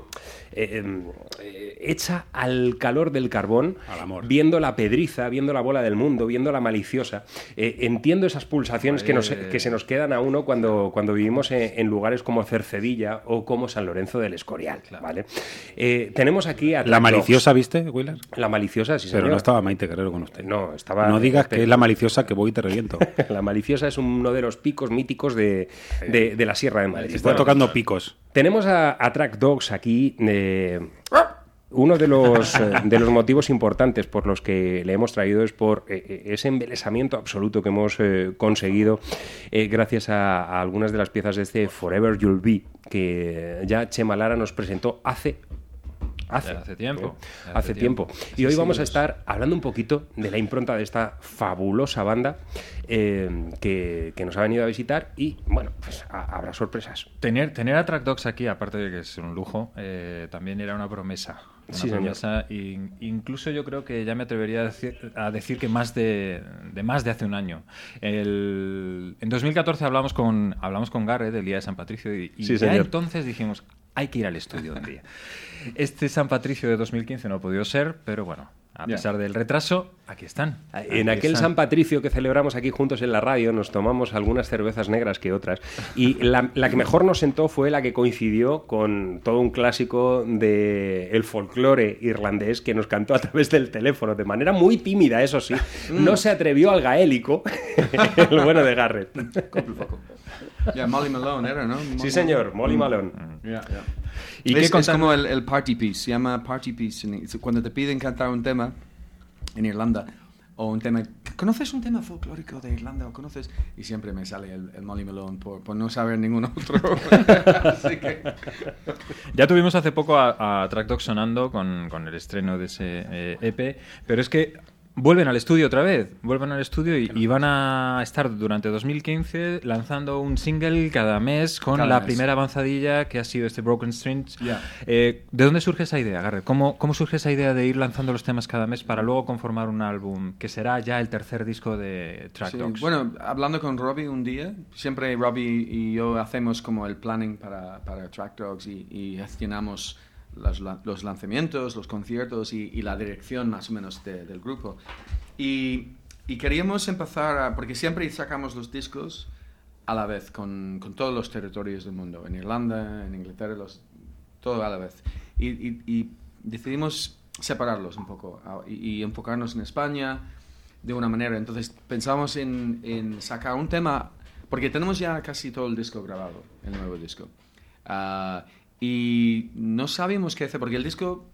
[SPEAKER 1] eh, hecha al calor del carbón,
[SPEAKER 2] Al amor.
[SPEAKER 1] viendo la pedriza, viendo la bola del mundo, viendo la maliciosa, eh, entiendo esas pulsaciones que, nos-
[SPEAKER 7] Joder.
[SPEAKER 1] que se nos quedan a uno cuando, cuando vivimos en, en lugares como Cercedilla o como San Lorenzo del Escorial. ¿vale? Eh, tenemos aquí a
[SPEAKER 2] La maliciosa, ¿viste?
[SPEAKER 1] Dogs. La maliciosa, sí,
[SPEAKER 2] Pero
[SPEAKER 1] señor.
[SPEAKER 2] no estaba Maite Guerrero con usted.
[SPEAKER 1] No, estaba.
[SPEAKER 2] No digas que es la maliciosa que voy y te reviento.
[SPEAKER 1] La maliciosa es uno de los picos míticos de, de- de la Sierra de Madrid.
[SPEAKER 2] Está
[SPEAKER 1] Bueno,
[SPEAKER 2] tocando picos.
[SPEAKER 1] tenemos a, a Track Dogs aquí. Eh, uno de los, eh, de los motivos importantes por los que le hemos traído es por eh, ese embelesamiento absoluto que hemos conseguido gracias a, a algunas de las piezas de este Forever You'll Be que ya Chema Lara nos presentó hace Hace,
[SPEAKER 7] Hace tiempo.
[SPEAKER 1] ¿eh?
[SPEAKER 7] Hace
[SPEAKER 1] tiempo.
[SPEAKER 7] tiempo.
[SPEAKER 1] Y hoy vamos a estar hablando un poquito de la impronta de esta fabulosa banda eh, que, que nos ha venido a visitar y, bueno, pues ha- habrá sorpresas.
[SPEAKER 7] Tener, tener a Track Dogs aquí, aparte de que es un lujo, eh, también era una promesa. Una
[SPEAKER 1] Sí,
[SPEAKER 7] promesa. incluso yo creo que ya me atrevería a decir, a decir que más de, de más de hace un año. El- en 2014 hablamos con, hablamos con Garrett del día de San Patricio y, y
[SPEAKER 1] Sí,
[SPEAKER 7] ya
[SPEAKER 1] señor.
[SPEAKER 7] entonces dijimos, hay que ir al estudio un día. Este San Patricio de 2015 no ha podido ser, pero bueno, a
[SPEAKER 1] Ya.
[SPEAKER 7] pesar del retraso, aquí están.
[SPEAKER 1] En
[SPEAKER 7] Aquí
[SPEAKER 1] aquel
[SPEAKER 7] están.
[SPEAKER 1] San Patricio que celebramos aquí juntos en la radio, nos tomamos algunas cervezas negras que otras. Y la, la que mejor nos sentó fue la que coincidió con todo un clásico del el folclore irlandés que nos cantó a través del teléfono, de manera muy tímida, eso sí. No se atrevió al gaélico, el bueno de Garrett.
[SPEAKER 14] Ya, Molly Malone era, ¿no?
[SPEAKER 1] Sí, señor, Molly Malone.
[SPEAKER 14] Ya, ya.
[SPEAKER 7] ¿Y
[SPEAKER 14] es,
[SPEAKER 7] qué
[SPEAKER 14] es como el, el party piece, se llama party piece. Cuando te piden cantar un tema en Irlanda, o un tema... ¿Conoces un tema folclórico de Irlanda o conoces? Y siempre me sale el, Molly Malone por, no saber ningún otro. Así que...
[SPEAKER 7] Ya tuvimos hace poco a, a Track Dog sonando con, con el estreno de ese eh, EP, pero es que vuelven al estudio otra vez, vuelven al estudio y, y van a estar durante 2015 lanzando un single cada mes con
[SPEAKER 14] Cada
[SPEAKER 7] la
[SPEAKER 14] mes.
[SPEAKER 7] primera avanzadilla que ha sido este Broken Strings.
[SPEAKER 14] Ya.
[SPEAKER 7] Eh, ¿De dónde surge esa idea, Garrett? ¿Cómo, ¿Cómo surge esa idea de ir lanzando los temas cada mes para luego conformar un álbum que será ya el tercer disco de Track
[SPEAKER 14] Sí,
[SPEAKER 7] Dogs?
[SPEAKER 14] Bueno, hablando con Robbie un día, siempre Robbie y yo hacemos como el planning para, para Track Dogs y, y gestionamos los lanzamientos, los conciertos y, y la dirección más o menos de- del grupo. Y, y queríamos empezar, a- porque siempre sacamos los discos a la vez con, con todos los territorios del mundo, en Irlanda, en Inglaterra, los, todo a la vez. Y, y- decidimos separarlos un poco y, enfocarnos en España de una manera. Entonces pensamos en, en sacar un tema, porque tenemos ya casi todo el disco grabado, el nuevo disco. Ah, y no sabíamos qué hacer, porque el disco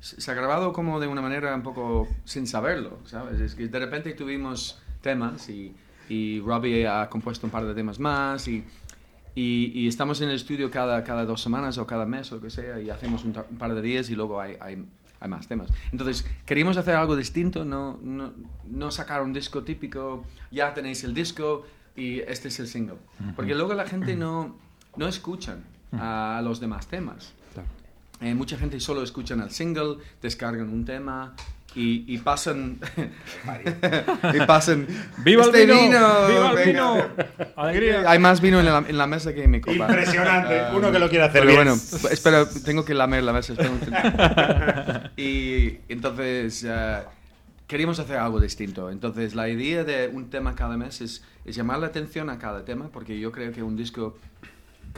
[SPEAKER 14] se ha grabado como de una manera un poco sin saberlo, ¿sabes? Es que de repente tuvimos temas y, y Robbie ha compuesto un par de temas más y, y, y estamos en el estudio cada, cada dos semanas o cada mes o lo que sea y hacemos un, un par de días y luego hay, hay, hay más temas. Entonces queríamos hacer algo distinto, no, no, no sacar un disco típico, ya tenéis el disco y este es el single. Porque luego la gente no, no escuchan a los demás temas. Eh, mucha gente solo escuchan el single, descargan un tema y, y pasan. y pasan.
[SPEAKER 7] ¡Viva el
[SPEAKER 14] "Este
[SPEAKER 7] vino!
[SPEAKER 14] vino!
[SPEAKER 7] ¡Viva el
[SPEAKER 14] venga".
[SPEAKER 7] vino! ¡Alegría!
[SPEAKER 14] Hay más vino en la, en la mesa que en mi copa.
[SPEAKER 2] Impresionante.
[SPEAKER 14] Ah,
[SPEAKER 2] Uno que lo quiere hacer
[SPEAKER 14] pero
[SPEAKER 2] bien.
[SPEAKER 14] bueno, espero, tengo que lamer la mesa. espera y entonces. eh, Queríamos hacer algo distinto. Entonces, la idea de un tema cada mes es, es llamar la atención a cada tema, porque yo creo que un disco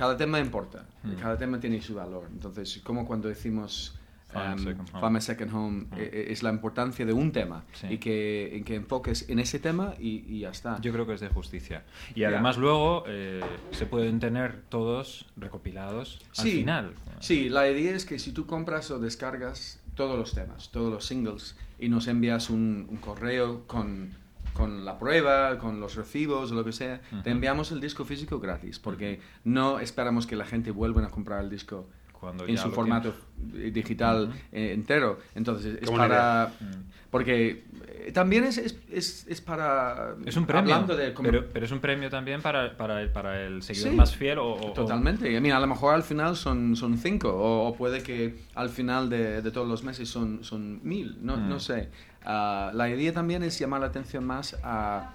[SPEAKER 14] cada tema importa,
[SPEAKER 7] Mm.
[SPEAKER 14] cada tema tiene su valor. Entonces, como cuando decimos um,
[SPEAKER 7] second home.
[SPEAKER 14] Find a Second Home, e- e- es la importancia de un tema
[SPEAKER 7] Sí.
[SPEAKER 14] y que, en que enfoques en ese tema y, y ya está.
[SPEAKER 7] Yo creo que es de justicia. Y además luego eh, se pueden tener todos recopilados al
[SPEAKER 14] Sí,
[SPEAKER 7] final.
[SPEAKER 14] Sí, la idea es que si tú compras o descargas todos los temas, todos los singles, y nos envías un, un correo con, con la prueba, con los recibos o lo que sea, te enviamos el disco físico gratis, porque no esperamos que la gente vuelva a comprar el disco
[SPEAKER 7] Cuando
[SPEAKER 14] en
[SPEAKER 7] ya
[SPEAKER 14] su formato digital eh, entero. Entonces, es para...
[SPEAKER 7] idea.
[SPEAKER 14] Porque también es, es, es, es para...
[SPEAKER 7] Es un premio,
[SPEAKER 14] Hablando de... como-
[SPEAKER 7] pero, pero es un premio también para, para, el, para el seguidor
[SPEAKER 14] Sí,
[SPEAKER 7] más fiel o, o-
[SPEAKER 14] Totalmente. I mean, a lo mejor al final son, son cinco, o, o puede que al final de, de todos los meses son, son mil, no,
[SPEAKER 7] Mm.
[SPEAKER 14] no sé. Ah, la idea también es llamar la atención más a,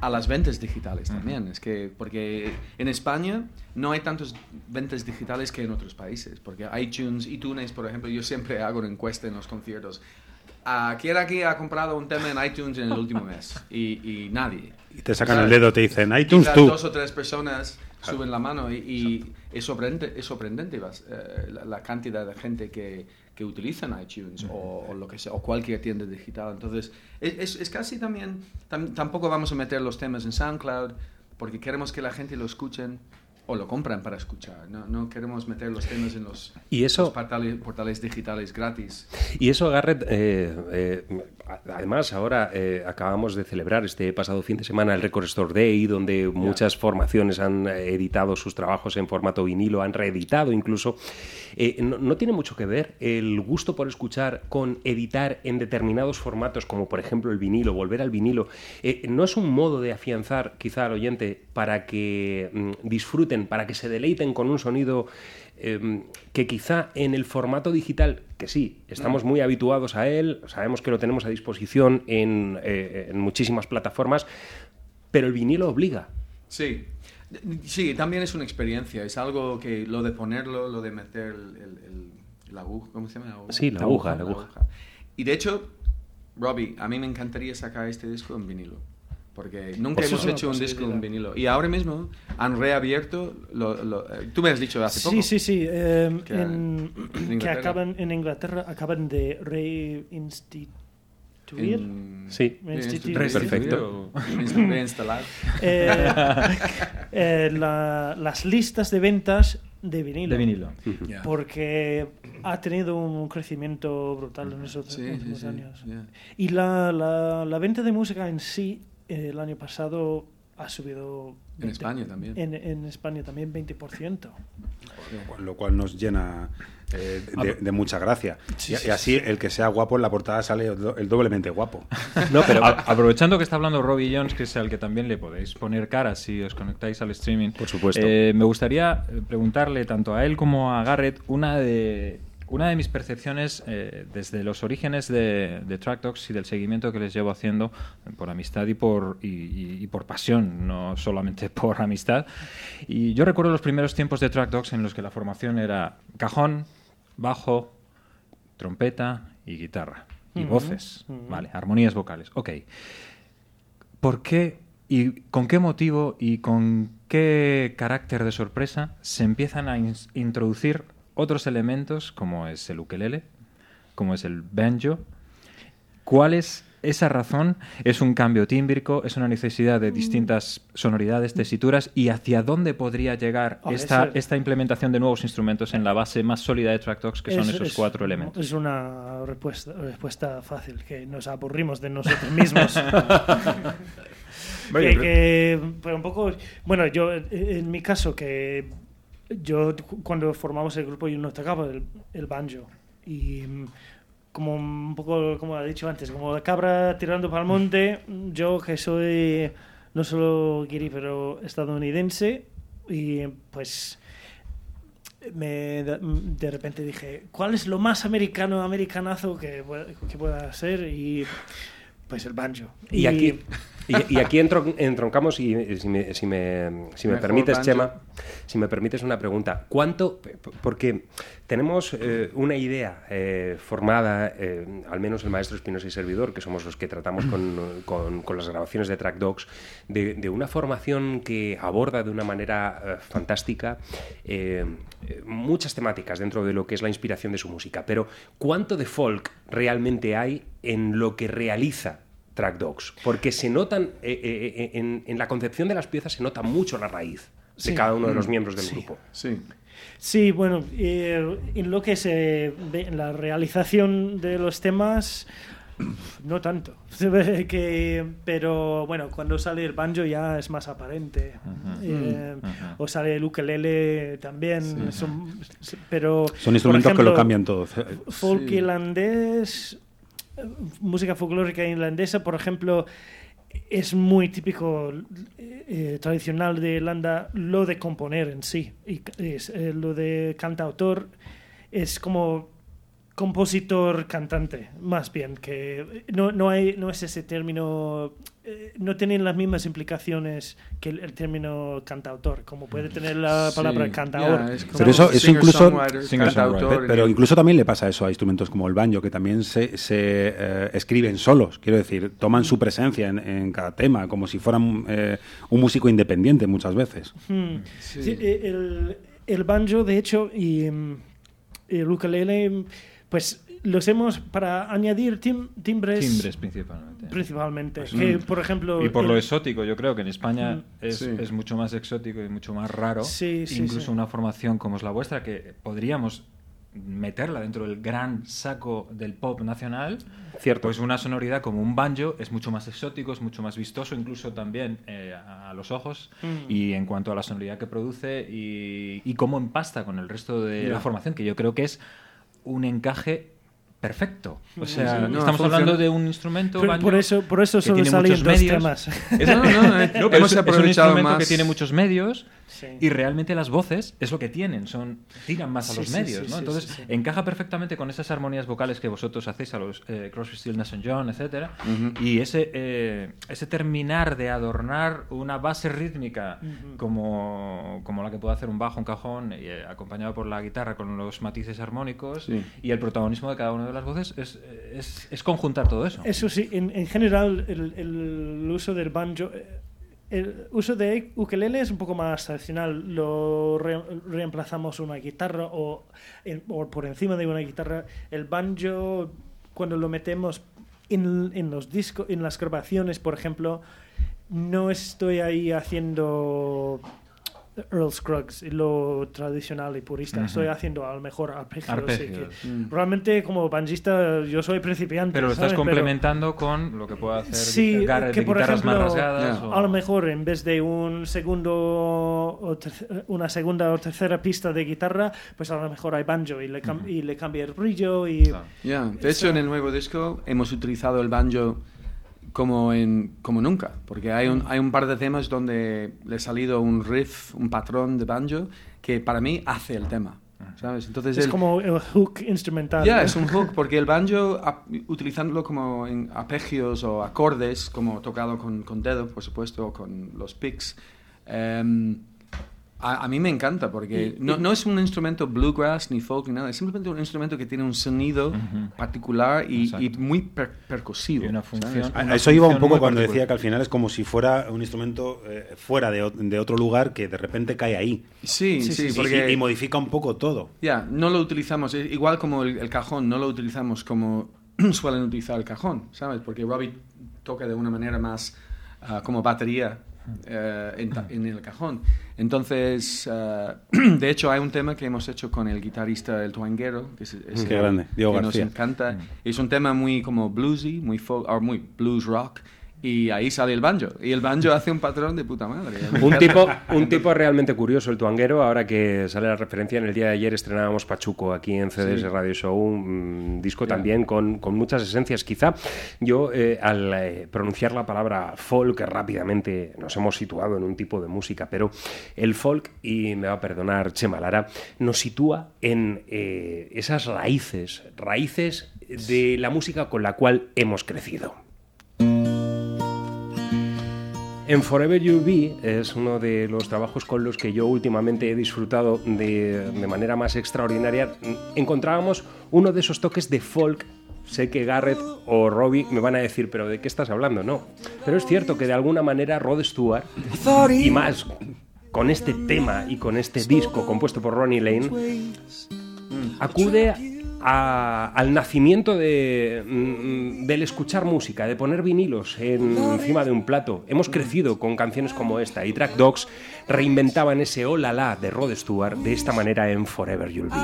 [SPEAKER 14] a las ventas digitales también. Es que, porque en España no hay tantas ventas digitales que en otros países. Porque iTunes, iTunes, por ejemplo, yo siempre hago una encuesta en los conciertos. ¿A quién aquí ha comprado un tema en iTunes en el último mes? Y, y nadie.
[SPEAKER 2] Y te sacan
[SPEAKER 14] ¿Sabes?
[SPEAKER 2] el dedo, te dicen, iTunes tú.
[SPEAKER 14] dos o tres personas suben la mano y, y es sorprendente, es sorprendente vas- eh, la, la cantidad de gente que, que utilizan iTunes o, o lo que sea, o cualquier tienda digital. Entonces, es, es- es casi también, tam- tampoco vamos a meter los temas en SoundCloud porque queremos que la gente lo escuchen o lo compran para escuchar. No, no queremos meter los temas en los,
[SPEAKER 1] Y eso-
[SPEAKER 14] los portales, portales digitales gratis.
[SPEAKER 1] Y eso, Garrett, eh, eh, además ahora eh, acabamos de celebrar este pasado fin de semana el Record Store Day, donde muchas formaciones han eh, editado sus trabajos en formato vinilo, han reeditado incluso. Eh, no, no tiene mucho que ver el gusto por escuchar con editar en determinados formatos, como por ejemplo el vinilo, volver al vinilo. Eh, no es un modo de afianzar quizá al oyente para que mm, disfruten, para que se deleiten con un sonido eh, que quizá en el formato digital, que sí, estamos muy habituados a él, sabemos que lo tenemos a disposición en, eh, en muchísimas plataformas, pero el vinilo obliga.
[SPEAKER 14] Sí, sí, también es una experiencia, es algo que lo de ponerlo, lo de meter el, el- el- la aguja, ¿cómo se llama? aguja?
[SPEAKER 1] Sí, la aguja, la aguja.
[SPEAKER 14] Y de hecho, Robbie, a mí me encantaría sacar este disco en vinilo. Porque nunca
[SPEAKER 13] Eso
[SPEAKER 14] hemos hecho un disco en vinilo. Y ahora mismo han reabierto. Lo, lo- eh, tú me has dicho hace poco.
[SPEAKER 13] Sí, sí, sí. eh,
[SPEAKER 14] que-
[SPEAKER 13] en,
[SPEAKER 14] en
[SPEAKER 13] que
[SPEAKER 14] Inglaterra.
[SPEAKER 13] acaban en Inglaterra acaban de reinstituir.
[SPEAKER 14] En-
[SPEAKER 1] Sí,
[SPEAKER 13] Reinstituir.
[SPEAKER 1] perfecto.
[SPEAKER 14] Reinst- Reinstalar.
[SPEAKER 13] Eh, eh, la- las listas de ventas de vinilo.
[SPEAKER 7] De vinilo.
[SPEAKER 14] Ya.
[SPEAKER 13] Porque ha tenido un crecimiento brutal en esos
[SPEAKER 14] Sí,
[SPEAKER 13] últimos
[SPEAKER 14] sí,
[SPEAKER 13] años.
[SPEAKER 14] yeah.
[SPEAKER 13] Y la, la, la venta de música en sí, el año pasado ha subido...
[SPEAKER 14] En España también.
[SPEAKER 13] En, en España también 20%.
[SPEAKER 2] Con lo cual nos llena
[SPEAKER 15] eh, de, de mucha gracia.
[SPEAKER 7] Sí,
[SPEAKER 15] y,
[SPEAKER 7] sí,
[SPEAKER 15] y así el que sea guapo en la portada sale el do- el doblemente guapo.
[SPEAKER 7] No, pero a- aprovechando que está hablando Robbie Jones, que es al que también le podéis poner cara si os conectáis al streaming. Por
[SPEAKER 15] supuesto.
[SPEAKER 7] me gustaría eh, preguntarle tanto a él como a Garrett una de una de mis percepciones eh, desde los orígenes de, de Track Dogs y del seguimiento que les llevo haciendo eh, por amistad y por, y, y- y por pasión, no solamente por amistad. Y yo recuerdo los primeros tiempos de Track Dogs en los que la formación era cajón, bajo, trompeta y guitarra. Y voces, vale, armonías vocales. Ok. ¿Por qué y con qué motivo y con qué carácter de sorpresa se empiezan a introducir otros elementos como es el ukelele, como es el banjo? ¿Cuál es esa razón? ¿Es un cambio tímbrico? ¿Es una necesidad de distintas sonoridades, tesituras? ¿Y hacia dónde podría llegar esta, esta implementación de nuevos instrumentos en la base más sólida de Track Dogs, que son
[SPEAKER 13] Es-
[SPEAKER 7] esos
[SPEAKER 13] es-
[SPEAKER 7] cuatro elementos?
[SPEAKER 13] Es una respuesta, respuesta fácil, que nos aburrimos de nosotros mismos. Que, que, pero un poco, bueno, yo eh, en mi caso, que yo cu- cuando formamos el grupo yo no tocaba el, el banjo y mm, como un poco, como ha dicho antes, como la cabra tirando para el monte, yo que soy no solo guiri, pero estadounidense y pues me, de, repente dije, ¿cuál es lo más americano, americanazo que, que pueda ser? Y pues el banjo.
[SPEAKER 1] Y aquí, y, y aquí entro- entroncamos, y si me, si me, si me permites. Chema, si me permites una pregunta. ¿Cuánto? Porque tenemos eh, una idea eh, formada, eh, al menos el maestro Espinosa y Servidor, que somos los que tratamos con, con- con las grabaciones de Track Dogs, de, de una formación que aborda de una manera fantástica muchas temáticas dentro de lo que es la inspiración de su música. Pero ¿cuánto de folk realmente hay en lo que realiza Track Dogs? Porque se notan, eh, eh, eh, en, en la concepción de las piezas se nota mucho la raíz de
[SPEAKER 13] Sí.
[SPEAKER 1] cada uno de los
[SPEAKER 13] Mm.
[SPEAKER 1] miembros del
[SPEAKER 13] Sí.
[SPEAKER 1] grupo.
[SPEAKER 14] Sí.
[SPEAKER 13] Sí, bueno, eh, en lo que se ve en la realización de los temas, no tanto. Se ve que, pero bueno, cuando sale el banjo ya es más aparente. Eh. O sale el ukelele también.
[SPEAKER 15] Sí.
[SPEAKER 13] son- pero,
[SPEAKER 15] Son instrumentos que lo cambian todo.
[SPEAKER 13] Folk
[SPEAKER 15] Sí.
[SPEAKER 13] irlandés, música folclórica irlandesa, por ejemplo, es muy típico eh, tradicional de Irlanda lo de componer en sí. Y es, eh, lo de cantautor es como compositor cantante, más bien, que no, no es ese término, eh, no tienen las mismas implicaciones que el, el término cantautor, como puede tener la
[SPEAKER 14] Sí,
[SPEAKER 13] palabra cantaor.
[SPEAKER 14] ya, es
[SPEAKER 15] Pero eso, eso incluso,
[SPEAKER 14] cantautor,
[SPEAKER 15] pero incluso también le pasa eso a instrumentos como el banjo, que también se, se, eh, escriben solos, quiero decir, toman su presencia en, en cada tema, como si fueran eh, un músico independiente muchas veces.
[SPEAKER 13] Hmm. Sí, el, el banjo, de hecho, y mm, el ukelele, pues los hemos para añadir tim- timbres.
[SPEAKER 7] Timbres principalmente.
[SPEAKER 13] Principalmente.
[SPEAKER 7] Pues,
[SPEAKER 13] que,
[SPEAKER 7] mm,
[SPEAKER 13] por ejemplo.
[SPEAKER 7] Y por
[SPEAKER 13] el-
[SPEAKER 7] lo exótico, yo creo que en España
[SPEAKER 13] Mm.
[SPEAKER 7] es,
[SPEAKER 13] Sí.
[SPEAKER 7] es mucho más exótico y mucho más raro.
[SPEAKER 13] Sí, sí,
[SPEAKER 7] Incluso
[SPEAKER 13] sí.
[SPEAKER 7] una formación como es la vuestra, que podríamos meterla dentro del gran saco del pop nacional.
[SPEAKER 1] Cierto.
[SPEAKER 7] Pues una sonoridad como un banjo es mucho más exótico, es mucho más vistoso, incluso también eh, a los ojos.
[SPEAKER 13] Mm.
[SPEAKER 7] Y en cuanto a la sonoridad que produce y, y cómo empasta con el resto de
[SPEAKER 13] Ya.
[SPEAKER 7] la formación, que yo creo que es un encaje perfecto. O sea,
[SPEAKER 13] sí, no,
[SPEAKER 7] estamos hablando de un instrumento
[SPEAKER 13] Por-
[SPEAKER 7] banjo
[SPEAKER 13] por eso- por eso solo salen dos
[SPEAKER 7] medios.
[SPEAKER 13] temas.
[SPEAKER 7] Es,
[SPEAKER 14] No, no,
[SPEAKER 7] no, pero
[SPEAKER 14] hemos
[SPEAKER 7] es, es un
[SPEAKER 14] aprovechado
[SPEAKER 7] instrumento
[SPEAKER 14] más-
[SPEAKER 7] que tiene muchos medios
[SPEAKER 13] Sí.
[SPEAKER 7] y realmente las voces es lo que tienen, son tiran más a
[SPEAKER 13] Sí,
[SPEAKER 7] los
[SPEAKER 13] sí,
[SPEAKER 7] medios,
[SPEAKER 13] sí,
[SPEAKER 7] ¿no?
[SPEAKER 13] sí,
[SPEAKER 7] Entonces
[SPEAKER 13] sí, sí.
[SPEAKER 7] encaja perfectamente con esas armonías vocales que vosotros hacéis a los eh, Crosby, Stills, Nash John, etcétera,
[SPEAKER 14] Ujú.
[SPEAKER 7] y ese eh, ese terminar de adornar una base rítmica como, como la que puede hacer un bajo, un cajón, y, eh, acompañado por la guitarra con los matices armónicos
[SPEAKER 14] Sí.
[SPEAKER 7] y el protagonismo de cada una de las voces es, es, es conjuntar todo eso.
[SPEAKER 13] Eso sí, en, en general, el, el uso del banjo. El uso de ukelele es un poco más tradicional. Lo re- reemplazamos una guitarra o, en- por encima de una guitarra. El banjo, cuando lo metemos en, en los discos, en las grabaciones, por ejemplo, no estoy ahí haciendo Earl Scruggs y lo tradicional y purista.
[SPEAKER 7] Ujú.
[SPEAKER 13] Estoy haciendo a lo mejor arpegios.
[SPEAKER 7] Arpegios.
[SPEAKER 13] y que
[SPEAKER 7] Mm.
[SPEAKER 13] Realmente como banjista yo soy principiante.
[SPEAKER 7] Pero lo estás
[SPEAKER 13] ¿sabes?
[SPEAKER 7] complementando con lo que puede hacer
[SPEAKER 13] Sí, que
[SPEAKER 7] de
[SPEAKER 13] por
[SPEAKER 7] guitarras
[SPEAKER 13] ejemplo,
[SPEAKER 7] más rasgadas. o-
[SPEAKER 13] a lo mejor en vez de un segundo o una segunda o tercera pista de guitarra, pues a lo mejor hay banjo y le, cam- y le cambia el brillo y
[SPEAKER 14] Ya, De hecho, en el nuevo disco hemos utilizado el banjo como, en, como nunca, porque hay un, hay un par de temas donde le ha salido un riff, un patrón de banjo que para mí hace el tema. ¿sabes? Entonces
[SPEAKER 13] es
[SPEAKER 14] el-
[SPEAKER 13] como el hook instrumental.
[SPEAKER 14] Ya,
[SPEAKER 13] ¿no?
[SPEAKER 14] es un hook, porque el banjo, a- utilizándolo como en arpegios o acordes, como tocado con, con dedo, por supuesto, o con los picks, em, a, a mí me encanta, porque
[SPEAKER 13] Y-
[SPEAKER 14] no,
[SPEAKER 13] y-
[SPEAKER 14] no es un instrumento bluegrass ni folk ni nada, es simplemente un instrumento que tiene un sonido particular y, y muy per- percusivo.
[SPEAKER 7] Y una función-
[SPEAKER 15] A,
[SPEAKER 7] Una
[SPEAKER 15] a eso iba un poco cuando
[SPEAKER 7] particular.
[SPEAKER 15] decía que al final es como si fuera un instrumento eh, fuera de, de otro lugar que de repente cae ahí.
[SPEAKER 14] Sí, sí,
[SPEAKER 15] Y-
[SPEAKER 14] porque-
[SPEAKER 15] y, y modifica un poco todo.
[SPEAKER 14] Ya, no lo utilizamos, igual como el, el cajón, no lo utilizamos como suelen utilizar el cajón, ¿sabes? Porque Robbie toca de una manera más ah, como batería eh, en, el cajón. Entonces, ah, de hecho, hay un tema que hemos hecho con el guitarrista El Tuanguero, que es, es
[SPEAKER 15] Qué
[SPEAKER 14] el-
[SPEAKER 15] grande, Diego
[SPEAKER 14] que
[SPEAKER 15] García.
[SPEAKER 14] nos encanta. Es un tema muy como bluesy, muy folk, o muy blues rock. Y ahí sale el banjo. Y el banjo hace un patrón de puta madre.
[SPEAKER 1] Un tipo, un tipo realmente curioso, el tuanguero. Ahora que sale la referencia, en el día de ayer estrenábamos Pachuco aquí en CDS
[SPEAKER 14] Sí.
[SPEAKER 1] Radio Show, un disco
[SPEAKER 14] Ya.
[SPEAKER 1] también con, con muchas esencias. Quizá yo, eh, al eh, pronunciar la palabra folk, rápidamente nos hemos situado en un tipo de música, pero el folk, y me va a perdonar Chema Lara, nos sitúa en eh, esas raíces, raíces de la música con la cual hemos crecido. En Forever You'll Be es uno de los trabajos con los que yo últimamente he disfrutado de, de manera más extraordinaria. Encontrábamos uno de esos toques de folk. Sé que Garrett o Robbie me van a decir, pero ¿de qué estás hablando? No. Pero es cierto que de alguna manera Rod Stewart, y más con este tema y con este disco compuesto por Ronnie Lane, acude al nacimiento de, mm, del escuchar música, de poner vinilos en- encima de un plato. Hemos crecido con canciones como esta y Track Dogs reinventaban ese hola la de Rod Stewart de esta manera en Forever You'll Be.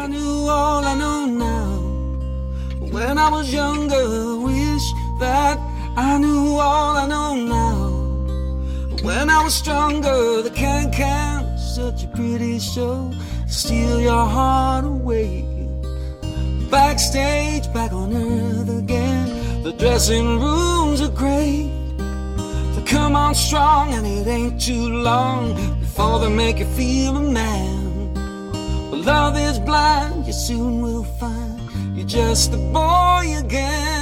[SPEAKER 8] When I was stronger, the can can such a pretty show. Steal your heart away. Backstage, back on earth again. The dressing rooms are great. They come on strong, and it ain't too long before they make you feel a man. But love is blind, you soon will find you're just a boy again.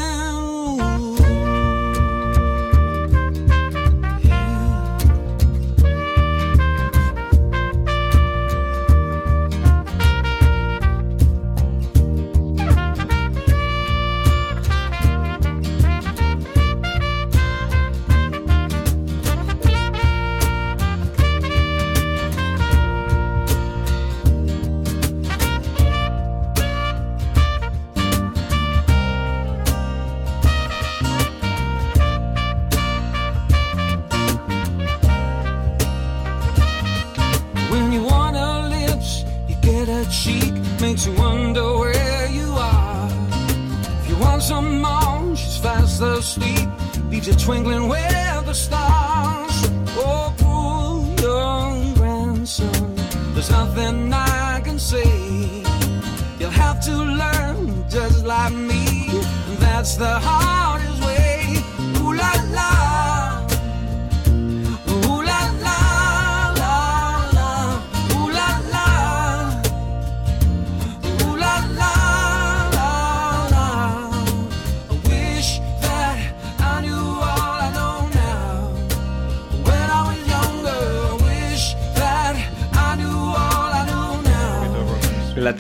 [SPEAKER 8] That's the hardest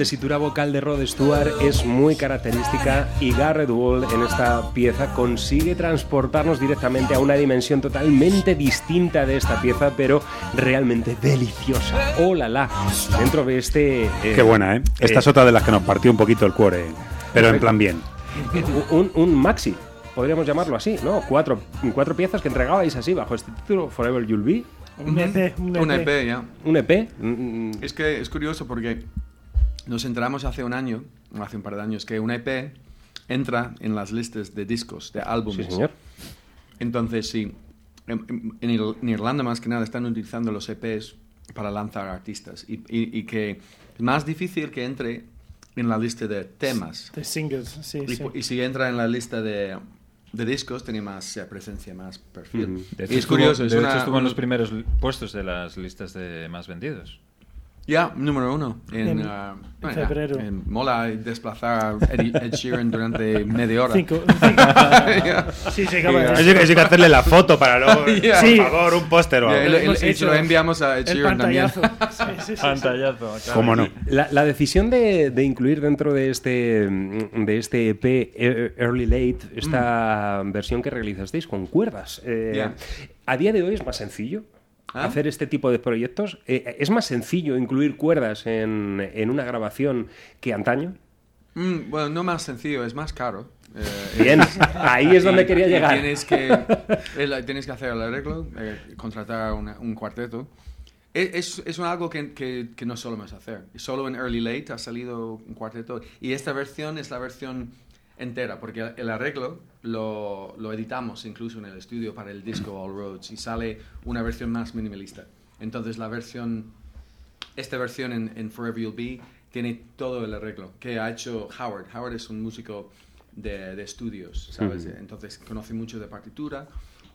[SPEAKER 1] tesitura vocal de Rod Stewart es muy característica y Garrett Wall en esta pieza consigue transportarnos directamente a una dimensión totalmente distinta de esta pieza, pero realmente deliciosa. ¡Oh, la, la! Dentro de este... eh,
[SPEAKER 15] Qué buena, ¿eh? Esta
[SPEAKER 1] eh,
[SPEAKER 15] es otra de las que nos partió un poquito el cuore, pero en plan bien.
[SPEAKER 1] un, un maxi, podríamos llamarlo así, ¿no? Cuatro, cuatro piezas que entregabais así bajo este título, Forever You'll Be.
[SPEAKER 13] Un EP, un
[SPEAKER 14] Un
[SPEAKER 13] EP.
[SPEAKER 14] EP, ya.
[SPEAKER 1] ¿Un EP?
[SPEAKER 14] Es que es curioso porque nos enteramos hace un año, hace un par de años, que un EP entra en las listas de discos, de álbumes.
[SPEAKER 1] Sí, señor.
[SPEAKER 14] Entonces, sí, en, en- en Ir- en Irlanda más que nada están utilizando los EPs para lanzar artistas y, y- y que es más difícil que entre en la lista de temas.
[SPEAKER 13] De singles, sí,
[SPEAKER 14] Y,
[SPEAKER 13] sí.
[SPEAKER 14] y si entra en la lista de, de discos, tiene más presencia, más perfil.
[SPEAKER 7] De
[SPEAKER 14] Y
[SPEAKER 7] hecho,
[SPEAKER 14] es
[SPEAKER 7] estuvo-
[SPEAKER 14] curioso, es
[SPEAKER 7] de
[SPEAKER 14] una-
[SPEAKER 7] hecho, estuvo en los primeros puestos de las listas de más vendidos.
[SPEAKER 14] Ya, número uno. En,
[SPEAKER 13] En-
[SPEAKER 14] ya,
[SPEAKER 13] febrero.
[SPEAKER 14] en- mola desplazar a Ed, Ed Sheeran durante media hora.
[SPEAKER 13] Cinco-
[SPEAKER 14] Ya.
[SPEAKER 13] Sí, se acaba de-
[SPEAKER 2] Eso hay que- eso hay que hacerle la foto para luego,
[SPEAKER 14] Ya.
[SPEAKER 2] por favor, un póster o
[SPEAKER 14] Ya,
[SPEAKER 2] algo.
[SPEAKER 14] y lo- y- y se lo enviamos a Ed
[SPEAKER 13] el
[SPEAKER 14] Sheeran también.
[SPEAKER 13] pantallazo. Sí, sí, sí, sí.
[SPEAKER 7] Pantallazo. claro.
[SPEAKER 2] ¿Cómo no?
[SPEAKER 1] La, la decisión de, de incluir dentro de este, mm, de este EP eh, Early Late esta versión que realizasteis con cuerdas, eh. ¿a día de hoy es más sencillo?
[SPEAKER 14] ¿Ah?
[SPEAKER 1] Hacer este tipo de proyectos. Eh, ¿Es más sencillo incluir cuerdas en, en una grabación que antaño?
[SPEAKER 14] Mm, bueno, no más sencillo, es más caro. Eh,
[SPEAKER 1] Bien, ahí es donde
[SPEAKER 14] y-
[SPEAKER 1] quería llegar.
[SPEAKER 14] Tienes que, el- tienes que hacer el arreglo, eh, contratar una- un cuarteto. E- Es, es un algo que, que, que no solemos hacer. Solo en Early Late ha salido un cuarteto. Y esta versión es la versión entera, porque el arreglo lo, lo editamos incluso en el estudio para el disco All Roads y sale una versión más minimalista. Entonces la versión, esta versión en, en Forever You'll Be tiene todo el arreglo que ha hecho Howard. Howard es un músico de, de estudios, ¿sabes? Entonces conoce mucho de partitura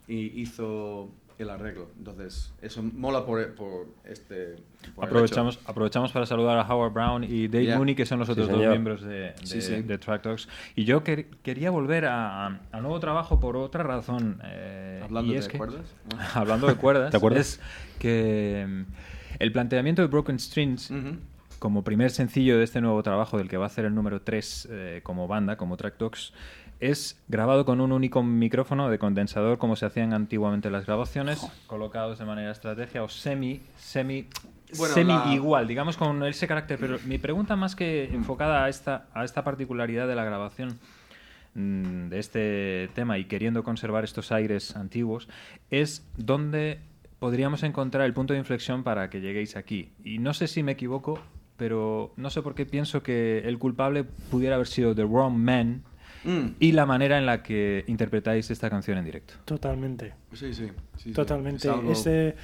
[SPEAKER 14] y hizo el arreglo. Entonces eso mola por, por este... por
[SPEAKER 7] Aprovechamos, aprovechamos para saludar a Howard Brown y Dave
[SPEAKER 14] Yeah.
[SPEAKER 7] Mooney, que son los
[SPEAKER 14] Sí,
[SPEAKER 7] otros dos miembros de, de,
[SPEAKER 14] Sí, sí.
[SPEAKER 7] de Track Talks. Y yo quer- quería volver a- a- al nuevo trabajo por otra razón. eh,
[SPEAKER 14] Hablando
[SPEAKER 7] y es
[SPEAKER 14] de
[SPEAKER 7] que-
[SPEAKER 14] cuerdas.
[SPEAKER 7] hablando de cuerdas.
[SPEAKER 2] ¿Te acuerdas?
[SPEAKER 7] Es que mm, el planteamiento de Broken Strings, como primer sencillo de este nuevo trabajo, del que va a ser el número 3 como banda, como Track Talks, es grabado con un único micrófono de condensador, como se hacían antiguamente las grabaciones, colocados de manera estrategia o semi, semi,
[SPEAKER 14] Bueno,
[SPEAKER 7] semi
[SPEAKER 14] la-
[SPEAKER 7] igual, digamos con ese carácter. Pero mi pregunta más que enfocada a esta, a esta particularidad de la grabación mm, de este tema y queriendo conservar estos aires antiguos, es dónde podríamos encontrar el punto de inflexión para que lleguéis aquí. Y no sé si me equivoco, pero no sé por qué pienso que el culpable pudiera haber sido The Wrong Man
[SPEAKER 14] Mm.
[SPEAKER 7] y la manera en la que interpretáis esta canción en directo.
[SPEAKER 13] Totalmente.
[SPEAKER 14] Sí, sí. sí, sí.
[SPEAKER 13] Totalmente.
[SPEAKER 14] Es algo-
[SPEAKER 13] Este,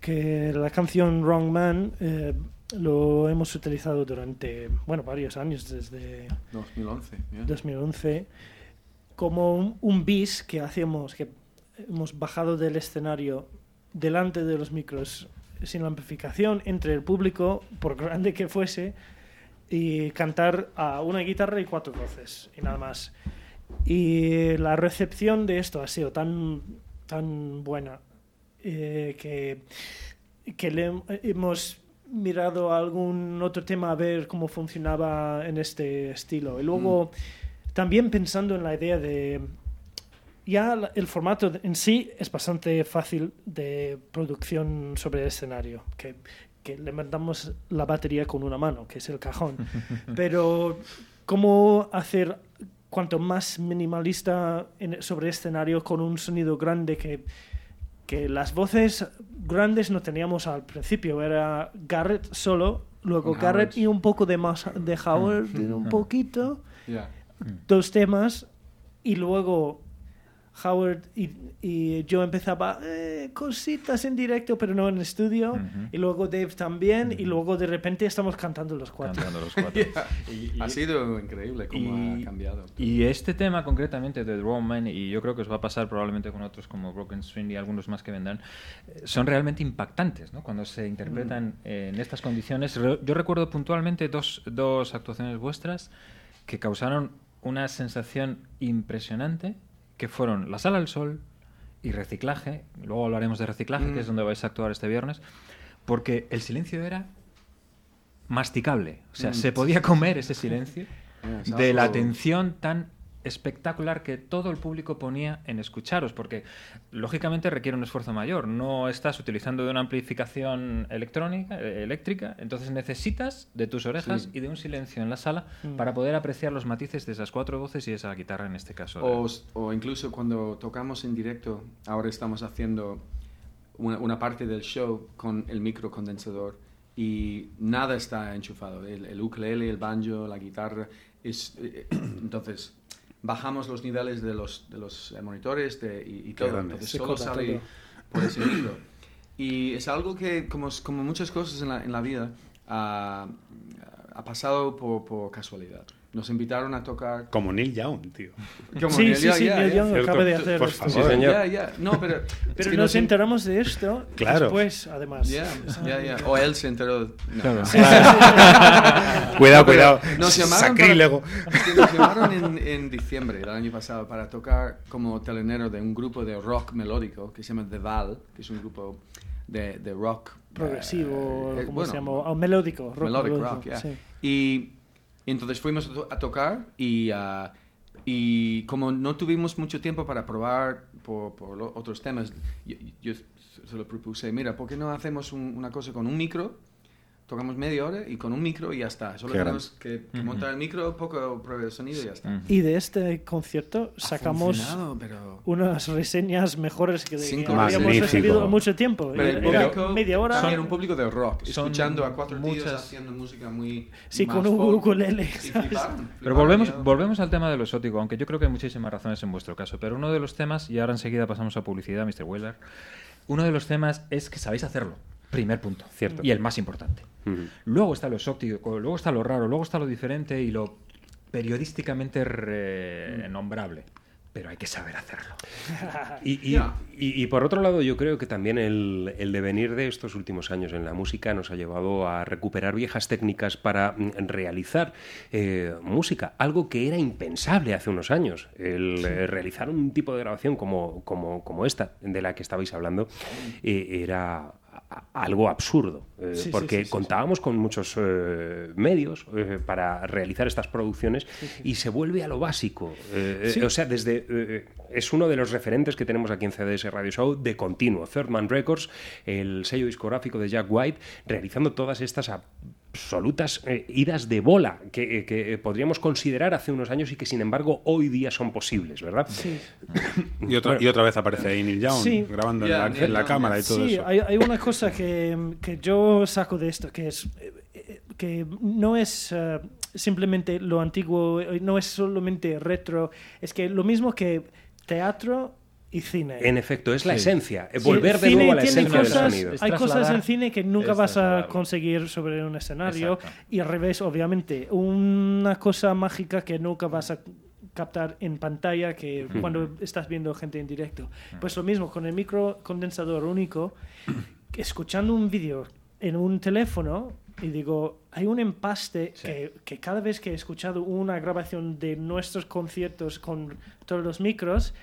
[SPEAKER 13] que la canción Wrong Man eh, lo hemos utilizado durante, bueno, varios años, desde
[SPEAKER 14] 2011. ya.
[SPEAKER 13] 2011, como un, un bis que hacíamos, que hemos bajado del escenario delante de los micros sin la amplificación entre el público, por grande que fuese, y cantar a una guitarra y cuatro voces, y nada más. Y la recepción de esto ha sido tan, tan buena eh, que, que le hem- hemos mirado algún otro tema a ver cómo funcionaba en este estilo. Y luego también pensando en la idea de... Ya el formato en sí es bastante fácil de producción sobre el escenario, que, que levantamos la batería con una mano, que es el cajón. Pero cómo hacer cuanto más minimalista en- sobre escenario con un sonido grande que, que las voces grandes no teníamos al principio, era Garrett solo, luego
[SPEAKER 14] Con
[SPEAKER 13] Garrett
[SPEAKER 14] Howard.
[SPEAKER 13] y un poco de más de Howard,
[SPEAKER 14] Mm.
[SPEAKER 13] un poquito,
[SPEAKER 14] Ya.
[SPEAKER 13] dos temas y luego Howard y, y yo empezaba eh, cositas en directo pero no en estudio y luego Dave también y luego de repente estamos cantando los cuatro.
[SPEAKER 7] Cantando los cuatro.
[SPEAKER 14] ha sido increíble cómo ha cambiado.
[SPEAKER 7] Y este tema concretamente de The Wrong Man, y yo creo que os va a pasar probablemente con otros como Broken String y algunos más que vendrán, eh, son realmente impactantes ¿no? cuando se interpretan eh, en estas condiciones. Yo recuerdo puntualmente dos, dos actuaciones vuestras que causaron una sensación impresionante, que fueron La Sala al Sol y Reciclaje. Luego hablaremos de Reciclaje,
[SPEAKER 14] Mm.
[SPEAKER 7] que es donde vais a actuar este viernes, porque el silencio era masticable. O sea,
[SPEAKER 14] Mm,
[SPEAKER 7] se podía comer ese silencio
[SPEAKER 14] es
[SPEAKER 7] de la atención tan espectacular que todo el público ponía en escucharos, porque lógicamente requiere un esfuerzo mayor. No estás utilizando de una amplificación electrónica, eh, eléctrica, entonces necesitas de tus orejas
[SPEAKER 14] Sí.
[SPEAKER 7] y de un silencio en la sala
[SPEAKER 13] Mm.
[SPEAKER 7] para poder apreciar los matices de esas cuatro voces y esa guitarra en este caso.
[SPEAKER 14] O, o incluso cuando tocamos en directo, ahora estamos haciendo una, una parte del show con el microcondensador y nada está enchufado. El, el ukulele, el banjo, la guitarra. Es, eh, entonces, bajamos los niveles de los, de los monitores de- y, todo.
[SPEAKER 15] grande.
[SPEAKER 14] Entonces,
[SPEAKER 13] Se
[SPEAKER 14] solo sale
[SPEAKER 13] todo.
[SPEAKER 14] por ese micro. Y es algo que, como, como muchas cosas en la, en la vida, ah, ha pasado por, por casualidad. Nos invitaron a tocar
[SPEAKER 15] Como Neil Young, tío.
[SPEAKER 14] como
[SPEAKER 13] Sí,
[SPEAKER 14] Neil
[SPEAKER 13] sí,
[SPEAKER 14] Young,
[SPEAKER 13] sí,
[SPEAKER 14] ya,
[SPEAKER 13] Neil. Young acaba de hacer
[SPEAKER 15] Por
[SPEAKER 13] esto.
[SPEAKER 15] favor.
[SPEAKER 1] Sí, señor.
[SPEAKER 14] No, pero... es
[SPEAKER 13] Pero
[SPEAKER 14] que
[SPEAKER 13] nos
[SPEAKER 14] en-
[SPEAKER 13] enteramos de esto
[SPEAKER 15] Claro.
[SPEAKER 13] después, además.
[SPEAKER 14] Ya, ya, ya. O él se enteró. No.
[SPEAKER 7] Claro.
[SPEAKER 13] Sí, sí, sí.
[SPEAKER 15] Cuidado, cuidado.
[SPEAKER 14] Nos llamaron,
[SPEAKER 15] Sacrílego.
[SPEAKER 14] para- es nos llamaron en, en diciembre del año pasado para tocar como telenero de un grupo de rock melódico que se llama The Val, que es un grupo de, de rock
[SPEAKER 13] Progresivo,
[SPEAKER 14] eh,
[SPEAKER 13] ¿cómo
[SPEAKER 14] bueno,
[SPEAKER 13] se llama? Oh, melódico. Rock
[SPEAKER 14] melodic
[SPEAKER 13] melódico,
[SPEAKER 14] rock, yeah. y entonces fuimos a, to- a tocar y, ah, y como no tuvimos mucho tiempo para probar por, otros temas, yo, yo se lo propuse, mira, ¿por qué no hacemos un- una cosa con un micro? Tocamos media hora y con un micro y ya está. Solo
[SPEAKER 15] Qué
[SPEAKER 14] tenemos que, que montar el micro, poco prueba de sonido y ya está.
[SPEAKER 13] Y de este concierto sacamos
[SPEAKER 14] pero-
[SPEAKER 13] unas reseñas mejores que, de que habíamos
[SPEAKER 15] Magnífico.
[SPEAKER 13] recibido mucho tiempo.
[SPEAKER 14] Pero el
[SPEAKER 13] Era
[SPEAKER 14] público,
[SPEAKER 13] media hora.
[SPEAKER 14] también un público de rock,
[SPEAKER 7] son
[SPEAKER 14] escuchando a cuatro tíos
[SPEAKER 7] muchas-
[SPEAKER 14] haciendo música muy...
[SPEAKER 13] Sí,
[SPEAKER 14] más
[SPEAKER 13] con un ukulele,
[SPEAKER 7] Pero volvemos, volvemos al tema de lo exótico, aunque yo creo que hay muchísimas razones en vuestro caso. Pero uno de los temas, y ahora enseguida pasamos a publicidad, Mr. Wheeler, uno de los temas es que sabéis hacerlo. Primer punto.
[SPEAKER 1] Cierto.
[SPEAKER 7] Y el más importante. Luego está lo exótico, luego está lo raro, luego está lo diferente y lo periodísticamente renombrable. Pero hay que saber hacerlo.
[SPEAKER 1] Y, y- y- y por otro lado, yo creo que también el, el devenir de estos últimos años en la música nos ha llevado a recuperar viejas técnicas para mm, realizar eh, música, algo que era impensable hace unos años. El eh, realizar un tipo de grabación como, como, como esta, de la que estabais hablando, eh, era algo absurdo, eh,
[SPEAKER 13] Sí,
[SPEAKER 1] porque
[SPEAKER 13] sí, sí,
[SPEAKER 1] contábamos con muchos eh, medios eh, para realizar estas producciones y se vuelve a lo básico. O sea, desde es uno de los referentes que tenemos aquí en CDS Radio Show de continuo. Third Man Records, el sello discográfico de Jack White, realizando todas estas absolutas eh, idas de bola que, eh, que podríamos considerar hace unos años y que sin embargo hoy día son posibles, ¿verdad?
[SPEAKER 13] Sí.
[SPEAKER 15] Y otra, y otra vez aparece ahí Neil Young
[SPEAKER 13] Sí.
[SPEAKER 15] grabando en, la, en cámara y todo
[SPEAKER 13] Sí,
[SPEAKER 15] eso.
[SPEAKER 13] hay, hay una cosa que, que yo saco de esto, que es eh, eh, que no es eh, simplemente lo antiguo, eh, no es solamente retro, es que lo mismo que teatro y cine.
[SPEAKER 1] En efecto, es la
[SPEAKER 7] Sí.
[SPEAKER 1] esencia, eh,
[SPEAKER 13] Sí,
[SPEAKER 1] volver de
[SPEAKER 13] cine
[SPEAKER 1] nuevo a la esencia del
[SPEAKER 13] cosas-
[SPEAKER 1] sonido.
[SPEAKER 7] Es
[SPEAKER 13] Hay cosas en cine que nunca vas a conseguir sobre un escenario
[SPEAKER 7] Exacto.
[SPEAKER 13] y al revés, obviamente. Una cosa mágica que nunca vas a captar en pantalla que cuando estás viendo gente en directo. Pues lo mismo con el microcondensador único, que escuchando un vídeo en un teléfono y digo, hay un empaste que, que cada vez que he escuchado una grabación de nuestros conciertos con todos los micros,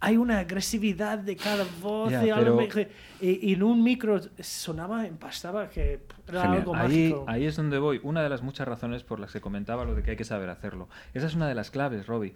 [SPEAKER 13] hay una agresividad de cada voz
[SPEAKER 7] Ya,
[SPEAKER 13] de algo
[SPEAKER 7] pero-
[SPEAKER 13] y, y en un micro sonaba, empastaba que era
[SPEAKER 7] Genial.
[SPEAKER 13] algo
[SPEAKER 7] Ahí,
[SPEAKER 13] mágico.
[SPEAKER 7] ahí es donde voy. Una de las muchas razones por las que comentaba lo de que hay que saber hacerlo. Esa es una de las claves, Robbie.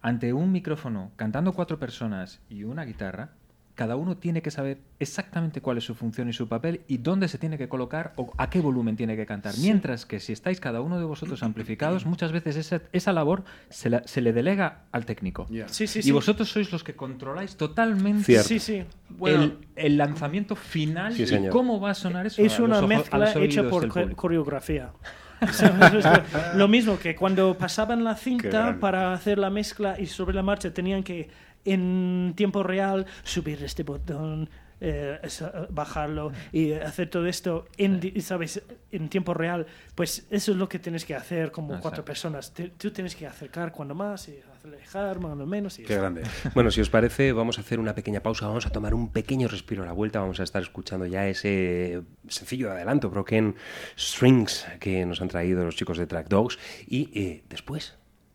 [SPEAKER 7] Ante un micrófono, cantando cuatro personas y una guitarra, cada uno tiene que saber exactamente cuál es su función y su papel y dónde se tiene que colocar o a qué volumen tiene que cantar. Mientras que si estáis cada uno de vosotros amplificados, muchas veces esa, esa labor se, la- se le delega al técnico.
[SPEAKER 13] Sí, sí,
[SPEAKER 7] y
[SPEAKER 13] sí.
[SPEAKER 7] vosotros sois los que controláis totalmente
[SPEAKER 1] Cierto.
[SPEAKER 13] Sí, sí.
[SPEAKER 7] el, el lanzamiento final
[SPEAKER 1] Sí,
[SPEAKER 7] y cómo va a sonar eso.
[SPEAKER 13] Es una mezcla hecha por coreografía. Lo mismo que cuando pasaban la cinta para hacer la mezcla y sobre la marcha tenían que en tiempo real subir este botón, eh, esa- bajarlo y hacer todo esto en, di- ¿sabes? en tiempo real. Pues eso es lo que tienes que hacer como
[SPEAKER 7] Exacto.
[SPEAKER 13] cuatro personas. Te- tú tienes que acercar cuando más y alejar cuando menos. Y
[SPEAKER 15] Qué grande.
[SPEAKER 1] Bueno, si os parece, vamos a hacer una pequeña pausa, vamos a tomar un pequeño respiro a la vuelta, vamos a estar escuchando ya ese sencillo de adelanto, Broken Strings, que nos han traído los chicos de Track Dogs, y eh, después,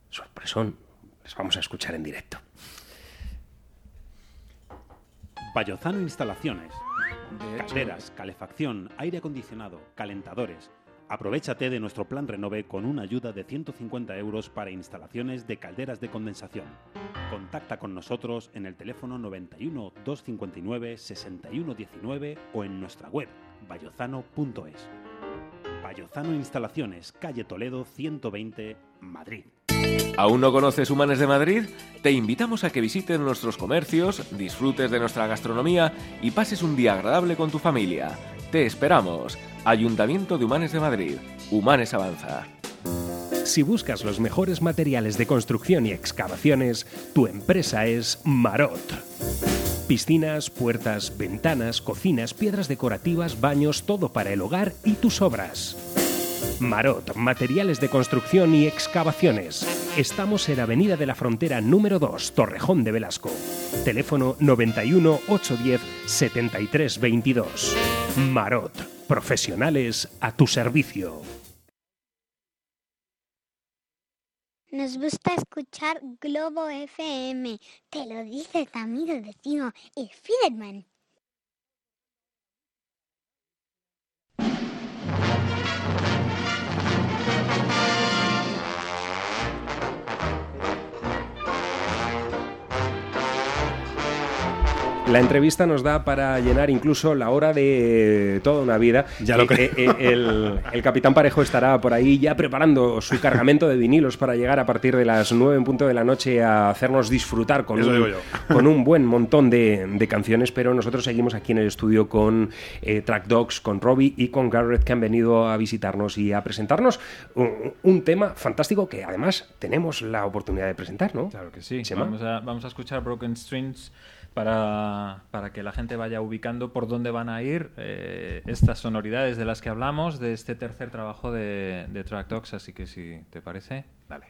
[SPEAKER 1] sorpresón, les vamos a escuchar en directo.
[SPEAKER 15] Bayozano Instalaciones. Calderas, calefacción, aire acondicionado, calentadores. Aprovechate de nuestro plan Renove con una ayuda de 150 euros para instalaciones de calderas de condensación. Contacta con nosotros en el teléfono 91 259 6119 o en nuestra web bayozano.es. Bayozano Instalaciones, calle Toledo 120, Madrid.
[SPEAKER 16] ¿Aún no conoces Humanes de Madrid? Te invitamos a que visites nuestros comercios, disfrutes de nuestra gastronomía y pases un día agradable con tu familia. Te esperamos. Ayuntamiento de Humanes de Madrid. Humanes Avanza.
[SPEAKER 1] Si buscas los mejores materiales de construcción y excavaciones, tu empresa es Marot. Piscinas, puertas, ventanas, cocinas, piedras decorativas, baños, todo para el hogar y tus obras. Marot, materiales de construcción y excavaciones. Estamos en Avenida de la Frontera número 2, Torrejón de Velasco. Teléfono 91 810 73 22. Marot, profesionales a tu servicio.
[SPEAKER 5] Nos gusta escuchar Globo FM. Te lo dice tu amigo vecino, el Fiderman.
[SPEAKER 1] La entrevista nos da para llenar incluso la hora de toda una vida.
[SPEAKER 2] Ya lo
[SPEAKER 1] Eh,
[SPEAKER 2] creo.
[SPEAKER 1] eh, eh, el, el capitán Parejo estará por ahí ya preparando su cargamento de vinilos para llegar a partir de las 9 en punto de la noche a hacernos disfrutar con, un, con un buen montón de, de canciones. Pero nosotros seguimos aquí en el estudio con eh, Track Dogs, con Robbie y con Garrett que han venido a visitarnos y a presentarnos un, un tema fantástico que además tenemos la oportunidad de presentar, ¿no?
[SPEAKER 7] Claro que sí.
[SPEAKER 1] Chema.
[SPEAKER 7] Vamos a, vamos a escuchar Broken Strings para, para que la gente vaya ubicando por dónde van a ir eh, estas sonoridades de las que hablamos de este tercer trabajo de, de Track Dogs. Así que si te parece, dale.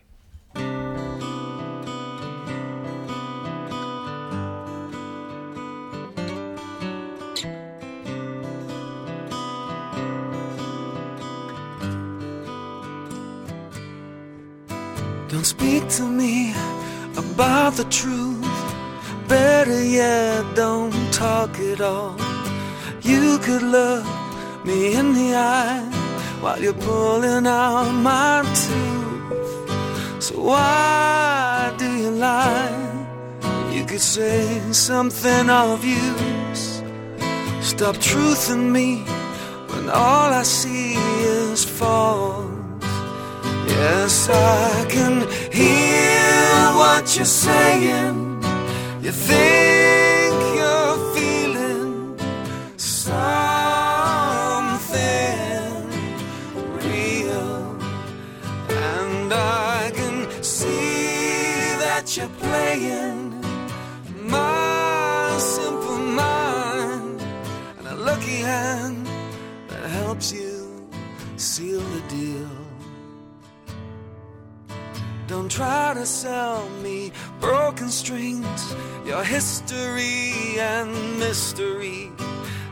[SPEAKER 8] Don't speak to me about the truth. Better yet, don't talk at all. You could look me in the eye while you're pulling out my tooth. So why do you lie? You could say something of use. Stop truthing me when all I see is false. Yes, I can hear what you're saying. You think you're feeling something real, and I can see that you're playing my simple mind and a lucky hand that helps you seal the deal. Don't try to sell me broken strings, your history and mystery.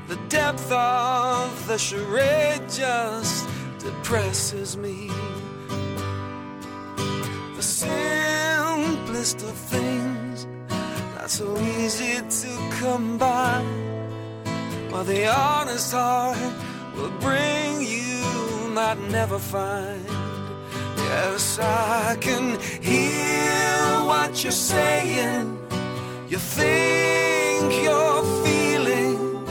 [SPEAKER 8] The depth of the charade just depresses me. The simplest of things, not so easy to come by. While the honest heart will bring you might never find. Yes, I can hear what you're saying. You think you're feeling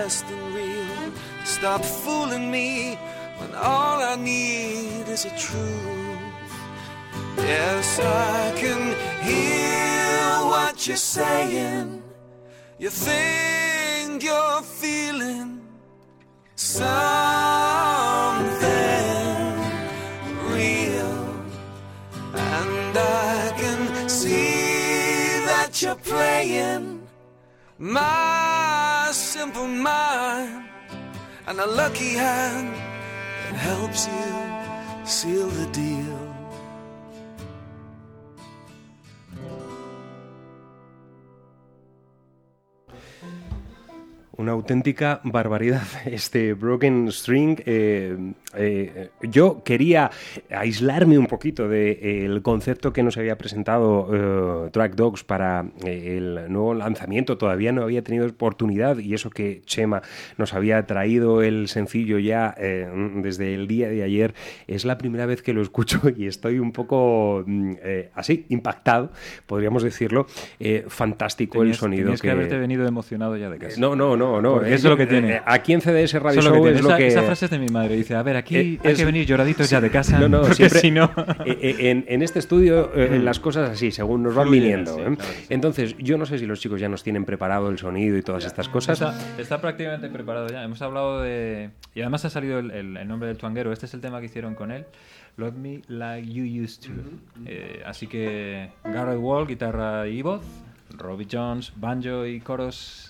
[SPEAKER 8] less than real. Stop fooling me when all I need is a truth. Yes, I can hear what you're saying. You think you're feeling something real, and I can see that you're playing my simple mind and a lucky hand that helps you seal the deal.
[SPEAKER 1] Una auténtica barbaridad este Broken String. eh, eh, yo quería aislarme un poquito del concepto que nos había presentado eh, Track Dogs para eh, el nuevo lanzamiento. Todavía no había tenido oportunidad y eso que Chema nos había traído el sencillo ya eh, desde el día de ayer. Es la primera vez que lo escucho y estoy un poco mm, eh, así, impactado, podríamos decirlo. Eh, fantástico el sonido.
[SPEAKER 7] tenías que haberte venido emocionado ya de casa.
[SPEAKER 1] No, no, no, no.
[SPEAKER 7] Porque eso es lo que tiene.
[SPEAKER 1] eh, Aquí en CDS Radio
[SPEAKER 7] Eso es lo
[SPEAKER 1] Show es lo
[SPEAKER 7] Esa-
[SPEAKER 1] que.
[SPEAKER 7] esa frase es de mi madre. Dice, a ver, aquí
[SPEAKER 1] Eh,
[SPEAKER 7] hay
[SPEAKER 1] es-
[SPEAKER 7] que venir lloraditos ya de casa.
[SPEAKER 1] No, no,
[SPEAKER 7] porque
[SPEAKER 1] siempre.
[SPEAKER 7] si no...
[SPEAKER 1] eh, eh, en, en este estudio eh, las cosas así, según nos van viniendo.
[SPEAKER 7] sí,
[SPEAKER 1] ¿eh?
[SPEAKER 7] claro que sí.
[SPEAKER 1] Entonces, yo no sé si los chicos ya nos tienen preparado el sonido y todas estas cosas.
[SPEAKER 7] Está, está prácticamente preparado ya. Hemos hablado de. Y además ha salido el, el- el nombre del tuanguero. Este es el tema que hicieron con él. Love Me Like You Used to. Eh, así que Garrett Wall, guitarra y voz. Robbie Jones, banjo y coros.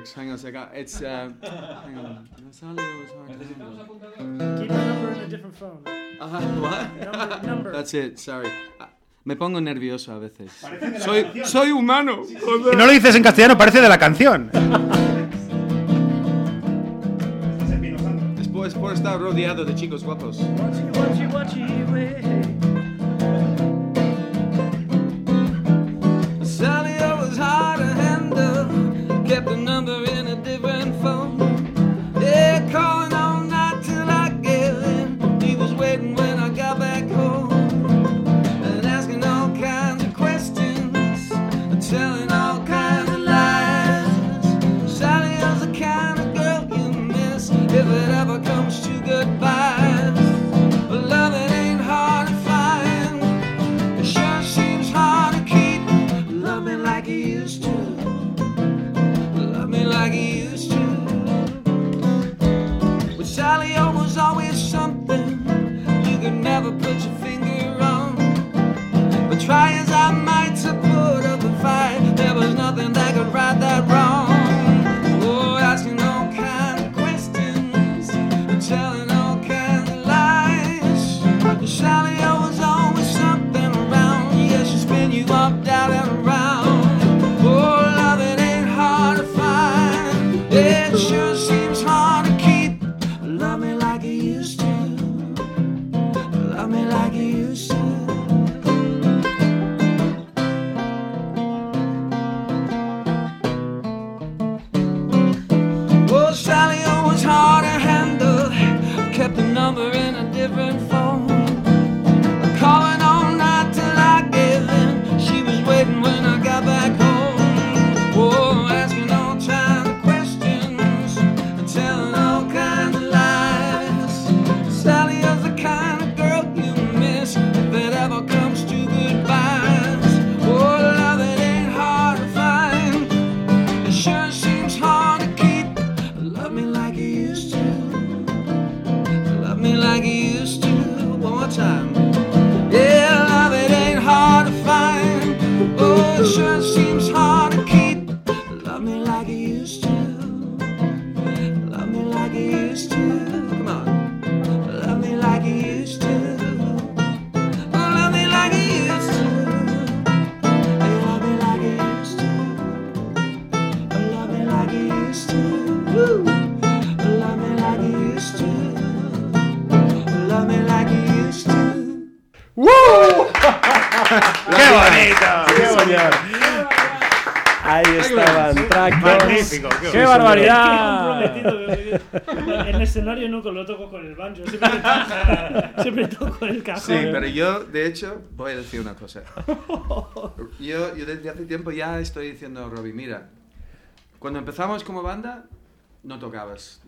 [SPEAKER 14] lyrics. Hang on a second. It's uh, hang on. Was hard.
[SPEAKER 13] Keep your number in a different phone.
[SPEAKER 14] Ajá, what?
[SPEAKER 13] Number, number.
[SPEAKER 14] That's it. Sorry. Ah, Me pongo nervioso a veces. Soy, soy humano.
[SPEAKER 2] Y no lo dices en castellano, parece de la canción.
[SPEAKER 14] Es por, es por estar rodeado de chicos guapos.
[SPEAKER 13] Watchy, way.
[SPEAKER 8] Sally was hard to handle. Kept the that
[SPEAKER 13] escenario nunca lo toco con el banjo, siempre, toco- siempre toco el cajón.
[SPEAKER 14] Sí, pero yo, de hecho, voy a decir una cosa. Yo, yo desde hace tiempo ya estoy diciendo a Robbie, mira, cuando empezamos como banda, no tocabas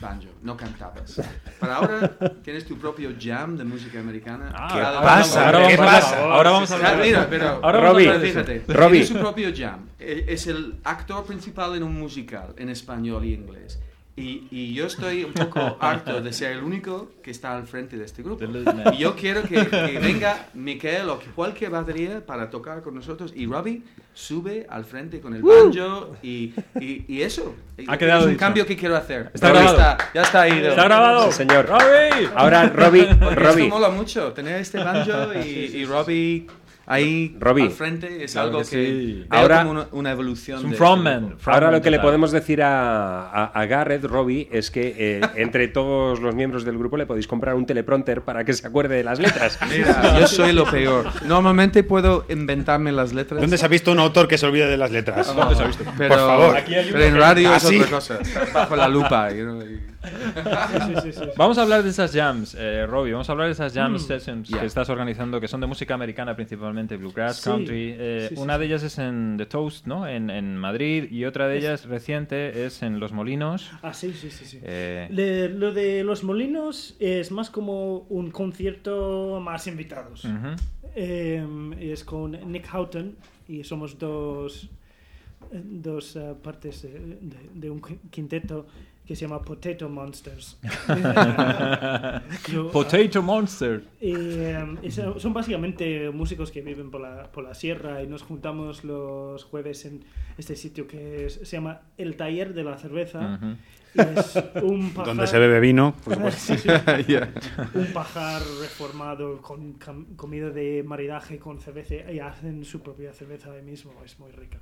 [SPEAKER 14] banjo, no cantabas. Para ahora tienes tu propio jam de música americana.
[SPEAKER 7] Ah,
[SPEAKER 14] Cada
[SPEAKER 7] ahora
[SPEAKER 14] uno-
[SPEAKER 7] vamos a- ahora
[SPEAKER 14] ¿Qué
[SPEAKER 7] a-
[SPEAKER 14] pasa?
[SPEAKER 7] ahora vamos a hablar de
[SPEAKER 14] Mira, pero
[SPEAKER 7] Ahora a
[SPEAKER 1] Robbie,
[SPEAKER 7] hablar eso.
[SPEAKER 14] fíjate,
[SPEAKER 1] Robbie.
[SPEAKER 14] tiene su propio jam. E- Es el actor principal en un musical en español y inglés. Y, y yo estoy un poco harto de ser el único que está al frente de este grupo. Y yo quiero que, que venga Miquel o que cualquier batería para tocar con nosotros. Y Robbie sube al frente con el banjo y, y, y eso.
[SPEAKER 7] Ha quedado
[SPEAKER 14] es un
[SPEAKER 7] dicho.
[SPEAKER 14] cambio que quiero hacer.
[SPEAKER 7] Está
[SPEAKER 14] Robbie
[SPEAKER 7] grabado.
[SPEAKER 14] está- ya está ahí.
[SPEAKER 7] Está grabado.
[SPEAKER 1] Sí, señor.
[SPEAKER 7] ¡Robbie!
[SPEAKER 1] Ahora, Robbie, Robbie,
[SPEAKER 14] Esto mola mucho, tener este banjo y, y Robbie ahí
[SPEAKER 1] Robbie.
[SPEAKER 14] al frente es
[SPEAKER 7] Claro
[SPEAKER 14] algo
[SPEAKER 7] que
[SPEAKER 14] que,
[SPEAKER 7] sí.
[SPEAKER 14] veo
[SPEAKER 1] Ahora-
[SPEAKER 14] como una, una evolución.
[SPEAKER 7] Es un
[SPEAKER 14] de
[SPEAKER 7] frontman.
[SPEAKER 14] este grupo.
[SPEAKER 1] Ahora
[SPEAKER 7] frontman
[SPEAKER 1] lo que le podemos decir a, a- a Garrett, Robbie, es que eh, entre todos los miembros del grupo le podéis comprar un teleprompter para que se acuerde de las letras.
[SPEAKER 14] Mira, yo soy lo peor. Normalmente puedo inventarme las letras.
[SPEAKER 2] ¿Dónde se ha visto un autor que se olvide de las letras?
[SPEAKER 14] ¿Dónde se ha visto? Pero,
[SPEAKER 2] Por favor.
[SPEAKER 7] Aquí hay uno
[SPEAKER 14] pero en
[SPEAKER 7] que-
[SPEAKER 14] radio
[SPEAKER 2] ¿Ah,
[SPEAKER 14] es
[SPEAKER 2] sí?
[SPEAKER 14] otra cosa. Bajo la lupa. know, y-
[SPEAKER 13] Sí, sí, sí, sí.
[SPEAKER 7] Vamos a hablar de esas jams, eh, Robbie. Vamos a hablar de esas jam
[SPEAKER 13] Mm.
[SPEAKER 7] sessions
[SPEAKER 14] Yeah.
[SPEAKER 7] que estás organizando, que son de música americana principalmente, bluegrass,
[SPEAKER 13] Sí.
[SPEAKER 7] country. Eh, una
[SPEAKER 13] sí.
[SPEAKER 7] de ellas es en The Toast, ¿no? En, en Madrid, y otra de
[SPEAKER 13] Es-
[SPEAKER 7] ellas reciente es en Los Molinos.
[SPEAKER 13] Ah, sí, sí, sí. sí.
[SPEAKER 7] Eh,
[SPEAKER 13] Le- lo de los molinos es más como un concierto más invitados. Eh, es con Nick Houghton y somos dos, dos eh, partes de, de- de un qui- quinteto que se llama Potato Monsters. Yo,
[SPEAKER 7] Potato Monster.
[SPEAKER 13] y, eh, y son básicamente músicos que viven por la, por la sierra y nos juntamos los jueves en este sitio que es- se llama El Taller de la Cerveza. Es un pajar,
[SPEAKER 2] Donde se bebe vino, por supuesto.
[SPEAKER 13] Sí, sí.
[SPEAKER 14] Yeah.
[SPEAKER 13] Un pajar reformado con comida de maridaje con cerveza y hacen su propia cerveza ahí mismo. Es muy rica.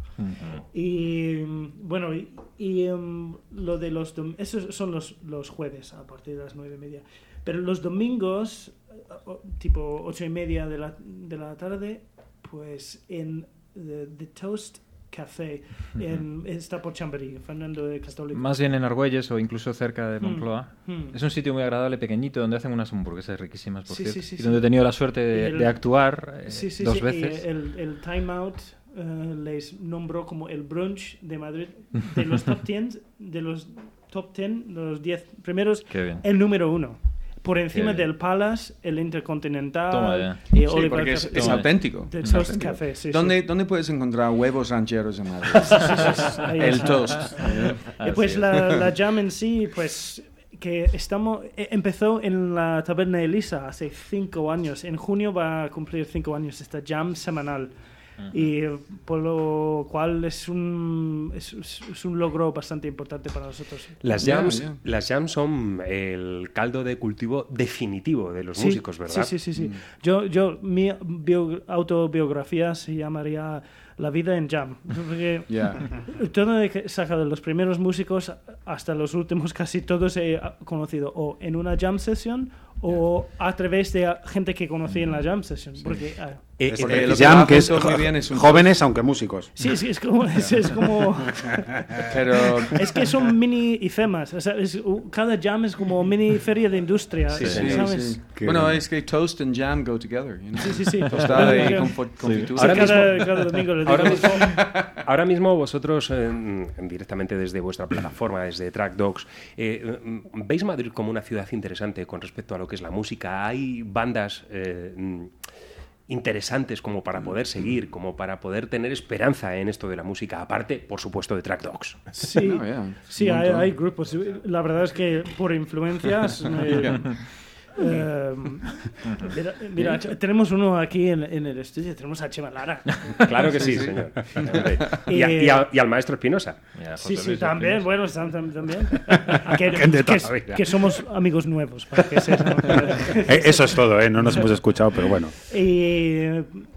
[SPEAKER 13] Y mm, bueno, y, y, mm, lo de los dom- esos son los, los jueves a partir de las nueve y media. Pero los domingos, eh, tipo ocho y media de la, de la tarde, pues en The, The Toast Café, en, está por Chamberí, Fernando de Católico.
[SPEAKER 7] Más bien en Argüelles o incluso cerca de
[SPEAKER 13] Mm,
[SPEAKER 7] Moncloa.
[SPEAKER 13] mm.
[SPEAKER 7] Es un sitio muy agradable, pequeñito, donde hacen unas hamburguesas riquísimas, por
[SPEAKER 13] Sí,
[SPEAKER 7] cierto.
[SPEAKER 13] sí, sí,
[SPEAKER 7] y donde he tenido la suerte de,
[SPEAKER 13] El-
[SPEAKER 7] de actuar eh,
[SPEAKER 13] Sí, sí,
[SPEAKER 7] dos
[SPEAKER 13] sí, y
[SPEAKER 7] veces.
[SPEAKER 13] el, el Time Out eh, les nombró como el brunch de Madrid de los top 10, de los top 10, los 10 primeros, el número uno. Por encima
[SPEAKER 7] bien.
[SPEAKER 13] del Palace, el Intercontinental
[SPEAKER 7] Toma ya.
[SPEAKER 13] y
[SPEAKER 14] Sí,
[SPEAKER 13] Oliver
[SPEAKER 14] porque es,
[SPEAKER 13] Café.
[SPEAKER 14] es auténtico. Es
[SPEAKER 13] Toast
[SPEAKER 14] auténtico.
[SPEAKER 13] Café, sí,
[SPEAKER 14] ¿Dónde,
[SPEAKER 13] sí.
[SPEAKER 14] ¿Dónde puedes encontrar huevos rancheros en Madrid?
[SPEAKER 13] sí, sí,
[SPEAKER 14] El toast.
[SPEAKER 13] Y pues la, la jam en sí, pues que estamos eh, empezó en la taberna Elisa hace cinco años. En junio va a cumplir cinco años esta jam semanal. Y por lo cual es un, es, es- un logro bastante importante para nosotros.
[SPEAKER 1] Las jams,
[SPEAKER 14] ya.
[SPEAKER 1] las jams son el caldo de cultivo definitivo de los
[SPEAKER 13] Sí,
[SPEAKER 1] músicos, ¿verdad?
[SPEAKER 13] Sí, sí, sí. sí. Yo, yo, mi bio- autobiografía se llamaría La vida en jam. Porque
[SPEAKER 14] Ya.
[SPEAKER 13] todo de que saca de los primeros músicos hasta los últimos, casi todos he conocido o en una jam session o a través de gente que conocí en la jam session. Porque, ah,
[SPEAKER 1] Eh,
[SPEAKER 2] Es
[SPEAKER 1] eh,
[SPEAKER 14] lo que
[SPEAKER 2] jam, es
[SPEAKER 14] muy bien es un
[SPEAKER 2] jóvenes, aunque músicos.
[SPEAKER 13] sí, sí, es como... Es, es como
[SPEAKER 14] Pero
[SPEAKER 13] es que son mini IFEMAs. O sea, es- cada jam es como mini feria de industria.
[SPEAKER 1] Sí,
[SPEAKER 14] Sí,
[SPEAKER 13] ¿sabes?
[SPEAKER 14] sí. Bueno, es que toast and jam go together. you know.
[SPEAKER 13] Sí, sí, sí.
[SPEAKER 14] Tostada y confitura.
[SPEAKER 1] Ahora
[SPEAKER 13] cada,
[SPEAKER 1] mismo-
[SPEAKER 13] cada domingo le digo,
[SPEAKER 1] Ahora mismo, ahora mismo vosotros, eh, directamente desde vuestra plataforma, desde Track Dogs, eh, mm, ¿veis Madrid como una ciudad interesante con respecto a lo que es la música? ¿Hay bandas eh, interesantes como para poder seguir, como para poder tener esperanza en esto de la música? Aparte, por supuesto, de Track Dogs.
[SPEAKER 13] Sí,
[SPEAKER 14] No, yeah,
[SPEAKER 13] sí hay grupos. La verdad es que por influencias... eh, eh, mira, mira, tenemos uno aquí en, en el estudio, tenemos a Chema Lara.
[SPEAKER 1] Claro que sí,
[SPEAKER 13] Sí, sí.
[SPEAKER 1] señor. Y, a-
[SPEAKER 13] Eh,
[SPEAKER 1] y a- y al maestro Espinosa.
[SPEAKER 13] Sí, sí, también, bueno, están tam- también. que,
[SPEAKER 2] Que
[SPEAKER 13] que-
[SPEAKER 2] la vida.
[SPEAKER 13] que somos amigos nuevos, para que sepan.
[SPEAKER 2] Eh, Eso es todo, ¿eh? No nos hemos escuchado, pero bueno.
[SPEAKER 13] Y,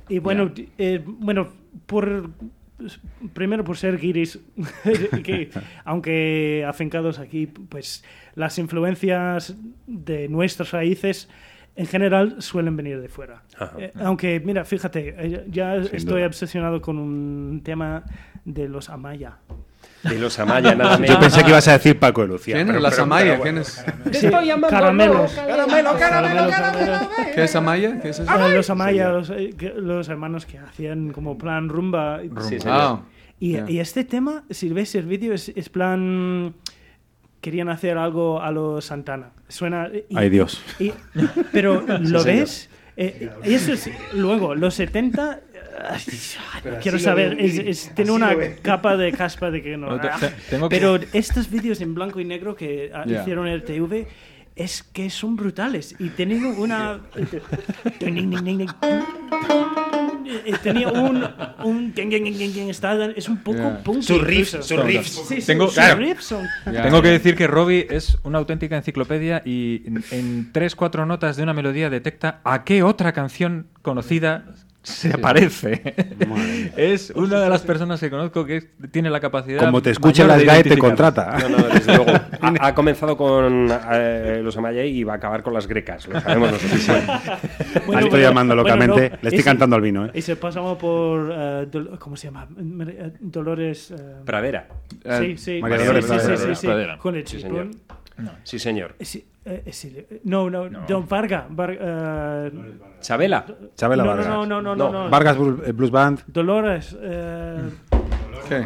[SPEAKER 13] y bueno, eh, bueno, por primero por ser guiris, que aunque afincados aquí, pues las influencias de nuestras raíces en general suelen venir de fuera. Eh, aunque, mira, fíjate, eh, ya
[SPEAKER 1] Sin
[SPEAKER 13] estoy
[SPEAKER 1] duda.
[SPEAKER 13] obsesionado con un tema de los Amaya.
[SPEAKER 1] De los Amaya, nada
[SPEAKER 15] Yo
[SPEAKER 1] menos.
[SPEAKER 15] pensé que ibas a decir Paco de Lucía.
[SPEAKER 14] ¿Quién?
[SPEAKER 15] pero-
[SPEAKER 14] ¿Las
[SPEAKER 15] pero-
[SPEAKER 14] Amaya?
[SPEAKER 15] pero
[SPEAKER 14] ¿Quién es?
[SPEAKER 13] Sí, caramelos.
[SPEAKER 14] Caramelo,
[SPEAKER 13] caramelo,
[SPEAKER 14] caramelo. ¿Qué es Amaya? ¿Qué es eso?
[SPEAKER 13] Eh, los Amaya, los, eh, los hermanos que hacían como plan rumba.
[SPEAKER 14] Rumba. Sí. Ah,
[SPEAKER 13] y este tema, si ves el vídeo, es, es plan. Querían hacer algo a los Santana. Suena. y-
[SPEAKER 15] Ay, Dios.
[SPEAKER 13] y- pero lo ves. eh, y eso es. Luego, los 70. ay,
[SPEAKER 7] Pero
[SPEAKER 13] quiero saber,
[SPEAKER 7] ve.
[SPEAKER 13] es, es- tiene una capa de caspa de que no.
[SPEAKER 7] No, te- te- tengo que-
[SPEAKER 13] pero estos vídeos en blanco y negro que ah, hicieron el TV es que son brutales y tienen una Eh, tenía un un está- es un poco
[SPEAKER 7] Ya.
[SPEAKER 13] punk
[SPEAKER 7] Sus riffs, sus riffs.
[SPEAKER 13] Sí, sí,
[SPEAKER 7] Tengo-
[SPEAKER 13] sus
[SPEAKER 7] claro.
[SPEAKER 13] riffs son
[SPEAKER 7] Tengo que decir que Robbie es una auténtica enciclopedia y en, en tres, cuatro notas de una melodía detecta a qué otra canción conocida se aparece. es una de las personas que conozco que tiene la capacidad.
[SPEAKER 15] Como te escuche
[SPEAKER 7] mayor
[SPEAKER 15] las
[SPEAKER 7] de
[SPEAKER 15] GAE, te contrata.
[SPEAKER 1] No, no, desde luego. Ha, ha comenzado con eh, los Amaya y va a acabar con las grecas. Lo sabemos nosotros.
[SPEAKER 15] Bueno, estoy llamando locamente.
[SPEAKER 13] no,
[SPEAKER 15] Le estoy
[SPEAKER 13] ese-
[SPEAKER 15] cantando al vino, ¿eh?
[SPEAKER 13] Y se pasamos por eh, ¿cómo se llama? Eh, Dolores
[SPEAKER 1] Pradera.
[SPEAKER 13] Sí, sí.
[SPEAKER 1] María
[SPEAKER 13] sí,
[SPEAKER 1] Dolores
[SPEAKER 13] sí, sí,
[SPEAKER 1] Pradera.
[SPEAKER 13] sí, sí,
[SPEAKER 1] Pradera.
[SPEAKER 13] Con el
[SPEAKER 1] Sí, señor. Sí, señor.
[SPEAKER 13] Sí, eh, sí, eh, no, no, Don Varga. Var- eh,
[SPEAKER 1] Chabela.
[SPEAKER 15] Chabela
[SPEAKER 13] no,
[SPEAKER 15] Vargas.
[SPEAKER 13] No, no, no, no, no.
[SPEAKER 15] Vargas Blues, eh, Blues Band.
[SPEAKER 13] Dolores. Eh,
[SPEAKER 15] ¿Qué?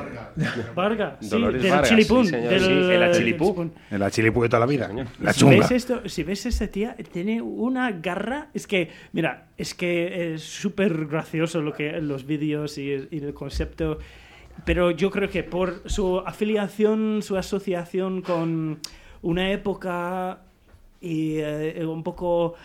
[SPEAKER 13] Varga, sí,
[SPEAKER 15] Dolores
[SPEAKER 13] del
[SPEAKER 15] Vargas,
[SPEAKER 13] chilipún.
[SPEAKER 15] sí, señor,
[SPEAKER 13] del,
[SPEAKER 15] sí, el achilipú. El achilipú de toda la vida. La
[SPEAKER 13] si
[SPEAKER 15] chunga.
[SPEAKER 13] ves esto, si ves esta tía, tiene una garra. Es que, mira, es que es súper gracioso lo que los vídeos y, y el concepto. Pero yo creo que por su afiliación, su asociación con una época y eh, un poco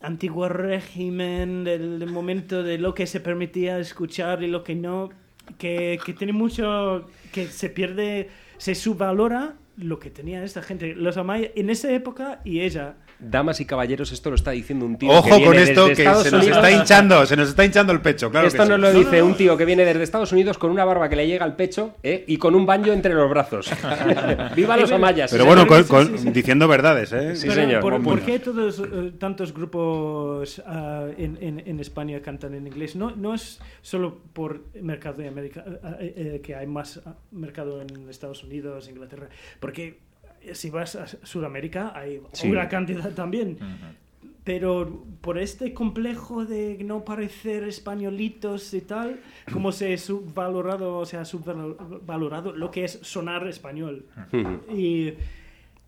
[SPEAKER 13] antiguo régimen, del, momento de lo que se permitía escuchar y lo que no, que, que tiene mucho, que se pierde, se subvalora lo que tenía esta gente, los Amaya, en esa época y ella.
[SPEAKER 1] Damas y caballeros, esto lo está diciendo un tío.
[SPEAKER 15] Ojo
[SPEAKER 1] que viene
[SPEAKER 15] con esto
[SPEAKER 1] desde
[SPEAKER 15] que
[SPEAKER 1] Estados
[SPEAKER 15] se nos
[SPEAKER 1] Unidos.
[SPEAKER 15] está hinchando, se nos está hinchando el pecho, claro
[SPEAKER 1] Esto
[SPEAKER 15] que sí.
[SPEAKER 1] nos lo dice un tío que viene desde Estados Unidos con una barba que le llega al pecho ¿eh? y con un banjo entre los brazos. ¡Viva los amayas!
[SPEAKER 15] Pero bueno, con- con- diciendo verdades, ¿eh?
[SPEAKER 1] Sí,
[SPEAKER 13] Pero,
[SPEAKER 1] señor.
[SPEAKER 13] ¿por, qué todos eh, tantos grupos ah, en, en- en España cantan en inglés? No, no es solo por mercado de América, eh, que hay más mercado en Estados Unidos, Inglaterra, porque si vas a Sudamérica hay
[SPEAKER 1] Sí.
[SPEAKER 13] una cantidad también. Pero por este complejo de no parecer españolitos y tal, como se ha subvalorado, o sea, subvalorado lo que es sonar español. Y,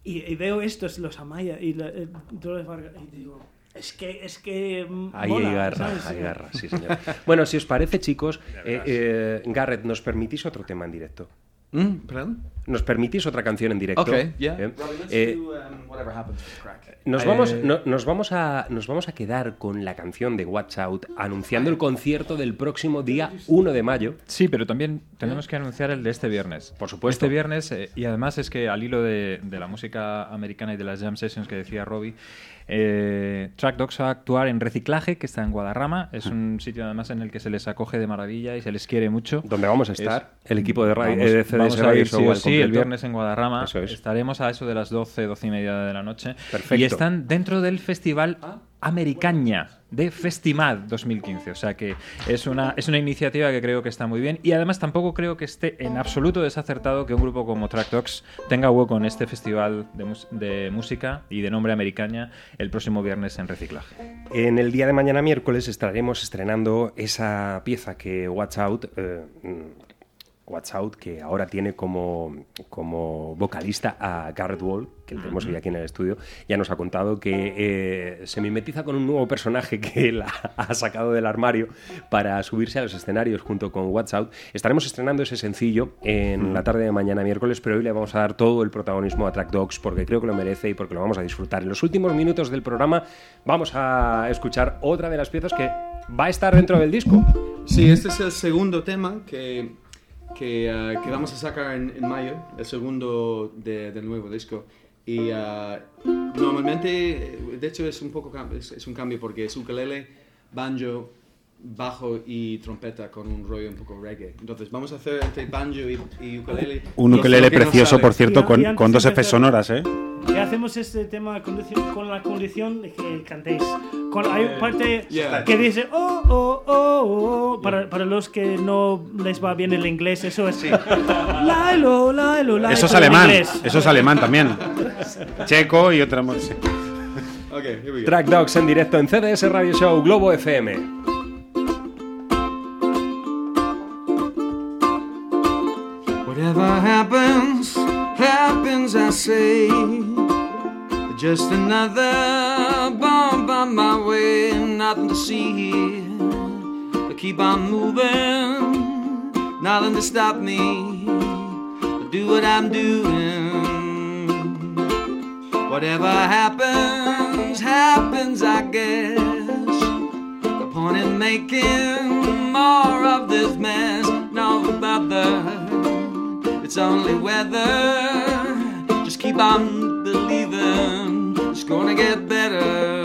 [SPEAKER 13] y, y veo estos, los Amaya y la, eh, Dolores Vargas, y digo, es que, es que
[SPEAKER 1] Ahí
[SPEAKER 13] mola,
[SPEAKER 1] hay garra,
[SPEAKER 13] ¿sabes?
[SPEAKER 1] hay garra, sí, señor. Bueno, si os parece, chicos, eh, eh, Garrett, ¿nos permitís otro tema en directo?
[SPEAKER 14] Mm, ¿Perdón?
[SPEAKER 1] ¿Nos permitís otra canción en directo?
[SPEAKER 14] Ok, yeah.
[SPEAKER 1] ¿Eh?
[SPEAKER 14] Robbie, let's
[SPEAKER 1] Eh,
[SPEAKER 14] do, um.
[SPEAKER 1] Nos
[SPEAKER 14] Eh,
[SPEAKER 1] vamos, no- nos, vamos a, nos vamos a quedar con la canción de Watch Out anunciando el concierto del próximo día 1 de mayo.
[SPEAKER 7] Sí, pero también tenemos que anunciar el de este viernes.
[SPEAKER 1] Por supuesto.
[SPEAKER 7] Este viernes, eh, y además es que al hilo de, de la música americana y de las jam sessions que decía Robbie, eh, Track Dogs va a actuar en Reciclaje, que está en Guadarrama. Es un sitio además en el que se les acoge de maravilla y se les quiere mucho.
[SPEAKER 1] Donde vamos a estar, el equipo de radio-
[SPEAKER 7] vamos,
[SPEAKER 1] eh, de
[SPEAKER 7] vamos a ir sí o sí el viernes en Guadarrama.
[SPEAKER 1] Eso es.
[SPEAKER 7] Estaremos a eso de las 12, 12 y media de la noche.
[SPEAKER 1] Perfecto.
[SPEAKER 7] Y están dentro del festival Americaña de Festimad 2015. O sea que es una, es una iniciativa que creo que está muy bien. Y además tampoco creo que esté en absoluto desacertado que un grupo como Track Dogs tenga hueco en este festival de, música y de nombre Americaña el próximo viernes en Reciclaje.
[SPEAKER 1] En el día de mañana miércoles estaremos estrenando esa pieza que Watch Out, eh, Watch Out, que ahora tiene como, como vocalista a Garrett Wall, que tenemos hoy aquí en el estudio, ya nos ha contado que eh, se mimetiza con un nuevo personaje que él ha, ha sacado del armario para subirse a los escenarios junto con Watch Out. Estaremos estrenando ese sencillo en la tarde de mañana miércoles, pero hoy le vamos a dar todo el protagonismo a Track Dogs porque creo que lo merece y porque lo vamos a disfrutar. En los últimos minutos del programa vamos a escuchar otra de las piezas que va a estar dentro del disco.
[SPEAKER 14] Sí, este es el segundo tema que, que, ah, que vamos a sacar en, mayo, el segundo de- del nuevo disco. Y ah, normalmente, de hecho, es un poco es un cambio porque es ukelele, banjo, bajo y trompeta con un rollo un poco reggae. Entonces, vamos a hacer entre banjo y, y ukelele.
[SPEAKER 15] Un
[SPEAKER 14] y nos
[SPEAKER 15] precioso,
[SPEAKER 14] sale.
[SPEAKER 15] por cierto,
[SPEAKER 13] Y- y
[SPEAKER 15] con,
[SPEAKER 13] antes
[SPEAKER 15] con dos Fs sonoras, ¿eh?
[SPEAKER 13] Ya, hacemos este tema con la condición de que cantéis. Con, hay parte
[SPEAKER 14] Yeah.
[SPEAKER 13] que dice oh, oh, oh, oh. Para, para los que no les va bien el inglés, eso es. Lailo, lailo, lailo.
[SPEAKER 2] Eso es alemán. Eso es alemán también. Checo y otra. sí.
[SPEAKER 14] Okay.
[SPEAKER 1] Track Dogs en directo en CDS Radio Show Globo FM.
[SPEAKER 8] Whatever happens, happens, I say. Just another bump on my way, nothing to see here. I keep on moving, nothing to stop me. I do what I'm doing. Whatever happens, happens, I guess. The point in making more of this mess, no bother. It's only weather. Just keep on believing. It's gonna get better.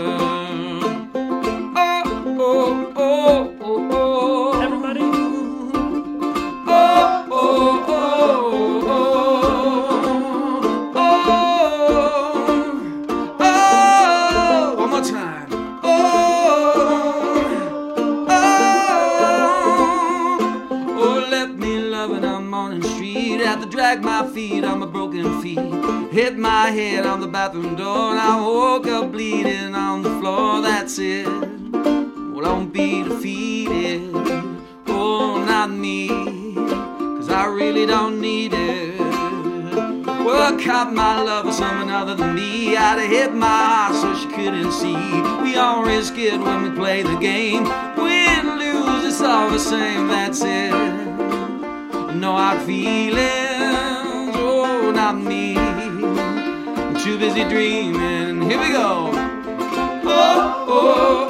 [SPEAKER 8] Hit my head on the bathroom door, and I woke up bleeding on the floor. That's it. Well, don't be defeated. Oh, not me. Cause I really don't need it. Well, I caught my love with someone other than me. I'd have hit my heart so she couldn't see. We all risk it when we play the game. Win, lose, it's all the same. That's it. No hard feelings. Oh, not me. Too busy dreaming. Here we go. Oh, oh,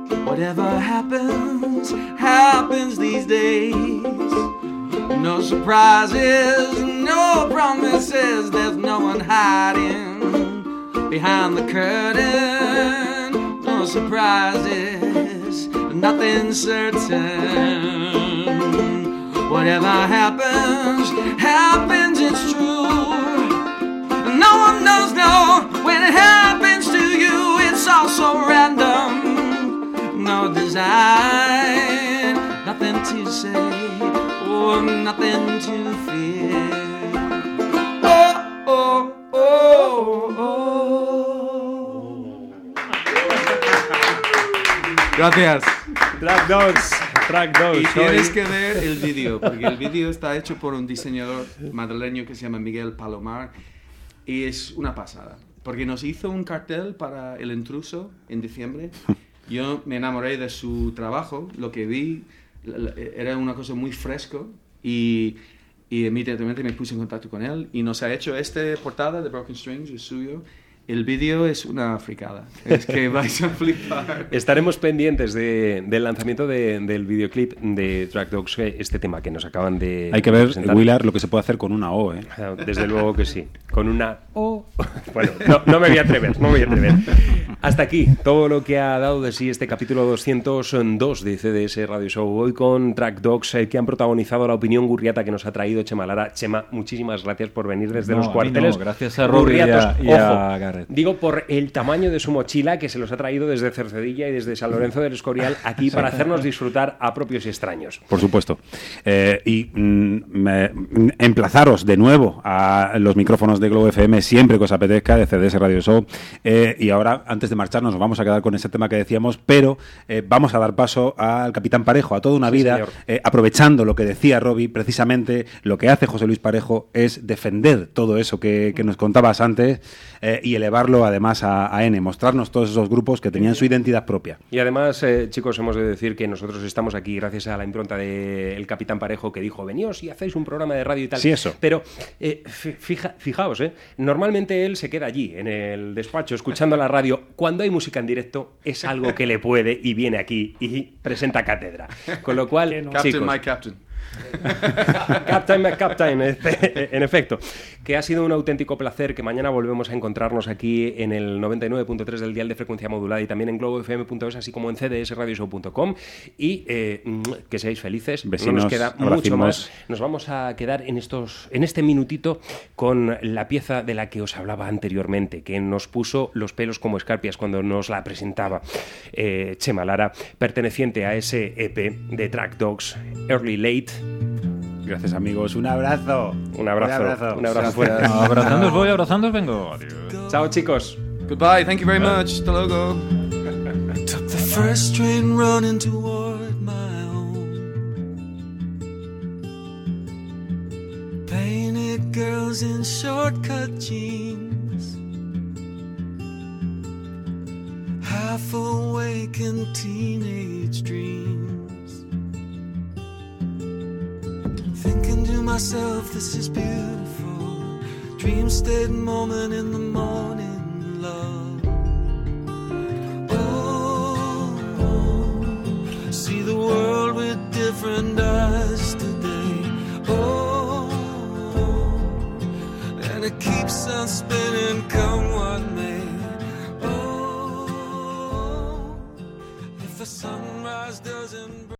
[SPEAKER 8] oh, Whatever happens, happens these days. No surprises, no promises, there's no one hiding behind the curtain. No surprises, nothing certain. Whatever happens, happens, it's true. No one knows, no, when it happens to you, it's all so random. No design, nothing to say, nothing to fear. Oh, oh, oh,
[SPEAKER 14] Gracias.
[SPEAKER 1] Track Dogs, Track Dogs.
[SPEAKER 14] Y tienes que ver el vídeo, porque el vídeo está hecho por un diseñador madrileño que se llama Miguel Palomar y es una pasada. Porque nos hizo un cartel para El Intruso en diciembre. Yo me enamoré de su trabajo, lo que vi era una cosa muy fresco y, y inmediatamente me puse en contacto con él y nos ha hecho esta portada de Broken Strings, suyo. El vídeo es una fricada, es que vais a flipar.
[SPEAKER 1] Estaremos pendientes de- del lanzamiento de- del videoclip de Track Dogs, este tema que nos acaban de
[SPEAKER 2] Hay que ver,
[SPEAKER 1] presentar.
[SPEAKER 2] Willard, lo que se puede hacer con una O, ¿eh?
[SPEAKER 1] Desde luego que sí. Con una O. Bueno, no, no me voy a atrever, no me voy a atrever. Hasta aquí todo lo que ha dado de sí este capítulo 202 de CDS Radio Show. Hoy con Track Dogs eh, que han protagonizado la opinión gurriata que nos ha traído Chema Lara. Chema, muchísimas gracias por venir desde
[SPEAKER 7] No,
[SPEAKER 1] los cuarteles.
[SPEAKER 7] no, gracias a Robbie y a- y a
[SPEAKER 1] Digo por el tamaño de su mochila que se los ha traído desde Cercedilla y desde San Lorenzo del Escorial aquí para hacernos disfrutar a propios y extraños.
[SPEAKER 2] Por supuesto. Eh, y mm, me- mm, emplazaros de nuevo a los micrófonos de Globo FM siempre que os apetezca de CDS Radio Show. Eh, y ahora, antes de marcharnos, nos vamos a quedar con ese tema que decíamos, pero eh, vamos a dar paso al Capitán Parejo, a toda una
[SPEAKER 1] Sí,
[SPEAKER 2] vida, aprovechando lo que decía Robbie, precisamente lo que hace José Luis Parejo es defender todo eso que, que nos contabas antes y elevarlo además a, a N, mostrarnos todos esos grupos que tenían su identidad propia.
[SPEAKER 1] Y además, eh, chicos, hemos de decir que nosotros estamos aquí gracias a la impronta del Capitán Parejo que dijo, veníos y hacéis un programa de radio y tal.
[SPEAKER 2] Sí, eso.
[SPEAKER 1] Pero eh, fi- fija- fijaos, eh, normalmente él se queda allí, en el despacho, escuchando la radio. Cuando hay música en directo, es algo que le puede y viene aquí y presenta cátedra. Con lo cual,
[SPEAKER 14] Captain,
[SPEAKER 1] chicos,
[SPEAKER 14] my captain.
[SPEAKER 1] Captain McCaptain, en efecto. Que ha sido un auténtico placer que mañana volvemos a encontrarnos aquí en el 99.3 del dial de frecuencia modulada y también en globofm.es, así como en cdsradioshow.com. Y eh, que seáis felices. no
[SPEAKER 2] Vecinos,
[SPEAKER 1] nos queda mucho más. Nos vamos a quedar en, estos, en este minutito con la pieza de la que os hablaba anteriormente, que nos puso los pelos como escarpias cuando nos la presentaba eh, Chema Lara, perteneciente a ese EP de Track Dogs, Early Late.
[SPEAKER 2] Gracias amigos, un abrazo.
[SPEAKER 1] Un abrazo,
[SPEAKER 2] Un abrazo.
[SPEAKER 1] un abrazo
[SPEAKER 2] Gracias.
[SPEAKER 1] fuerte.
[SPEAKER 7] Abrazándos voy, abrazándos vengo. Adiós.
[SPEAKER 1] Chao chicos.
[SPEAKER 14] Goodbye, thank you very much. Hasta luego.
[SPEAKER 8] Took the first train running toward my home. Painted girls in shortcut jeans. Half awake in teenage dreams. Thinking to myself, this is beautiful. Dream state moment in the morning, love. Oh, oh, see the world with different eyes today. Oh, oh and it keeps on spinning, come what may. Oh, if the sunrise doesn't.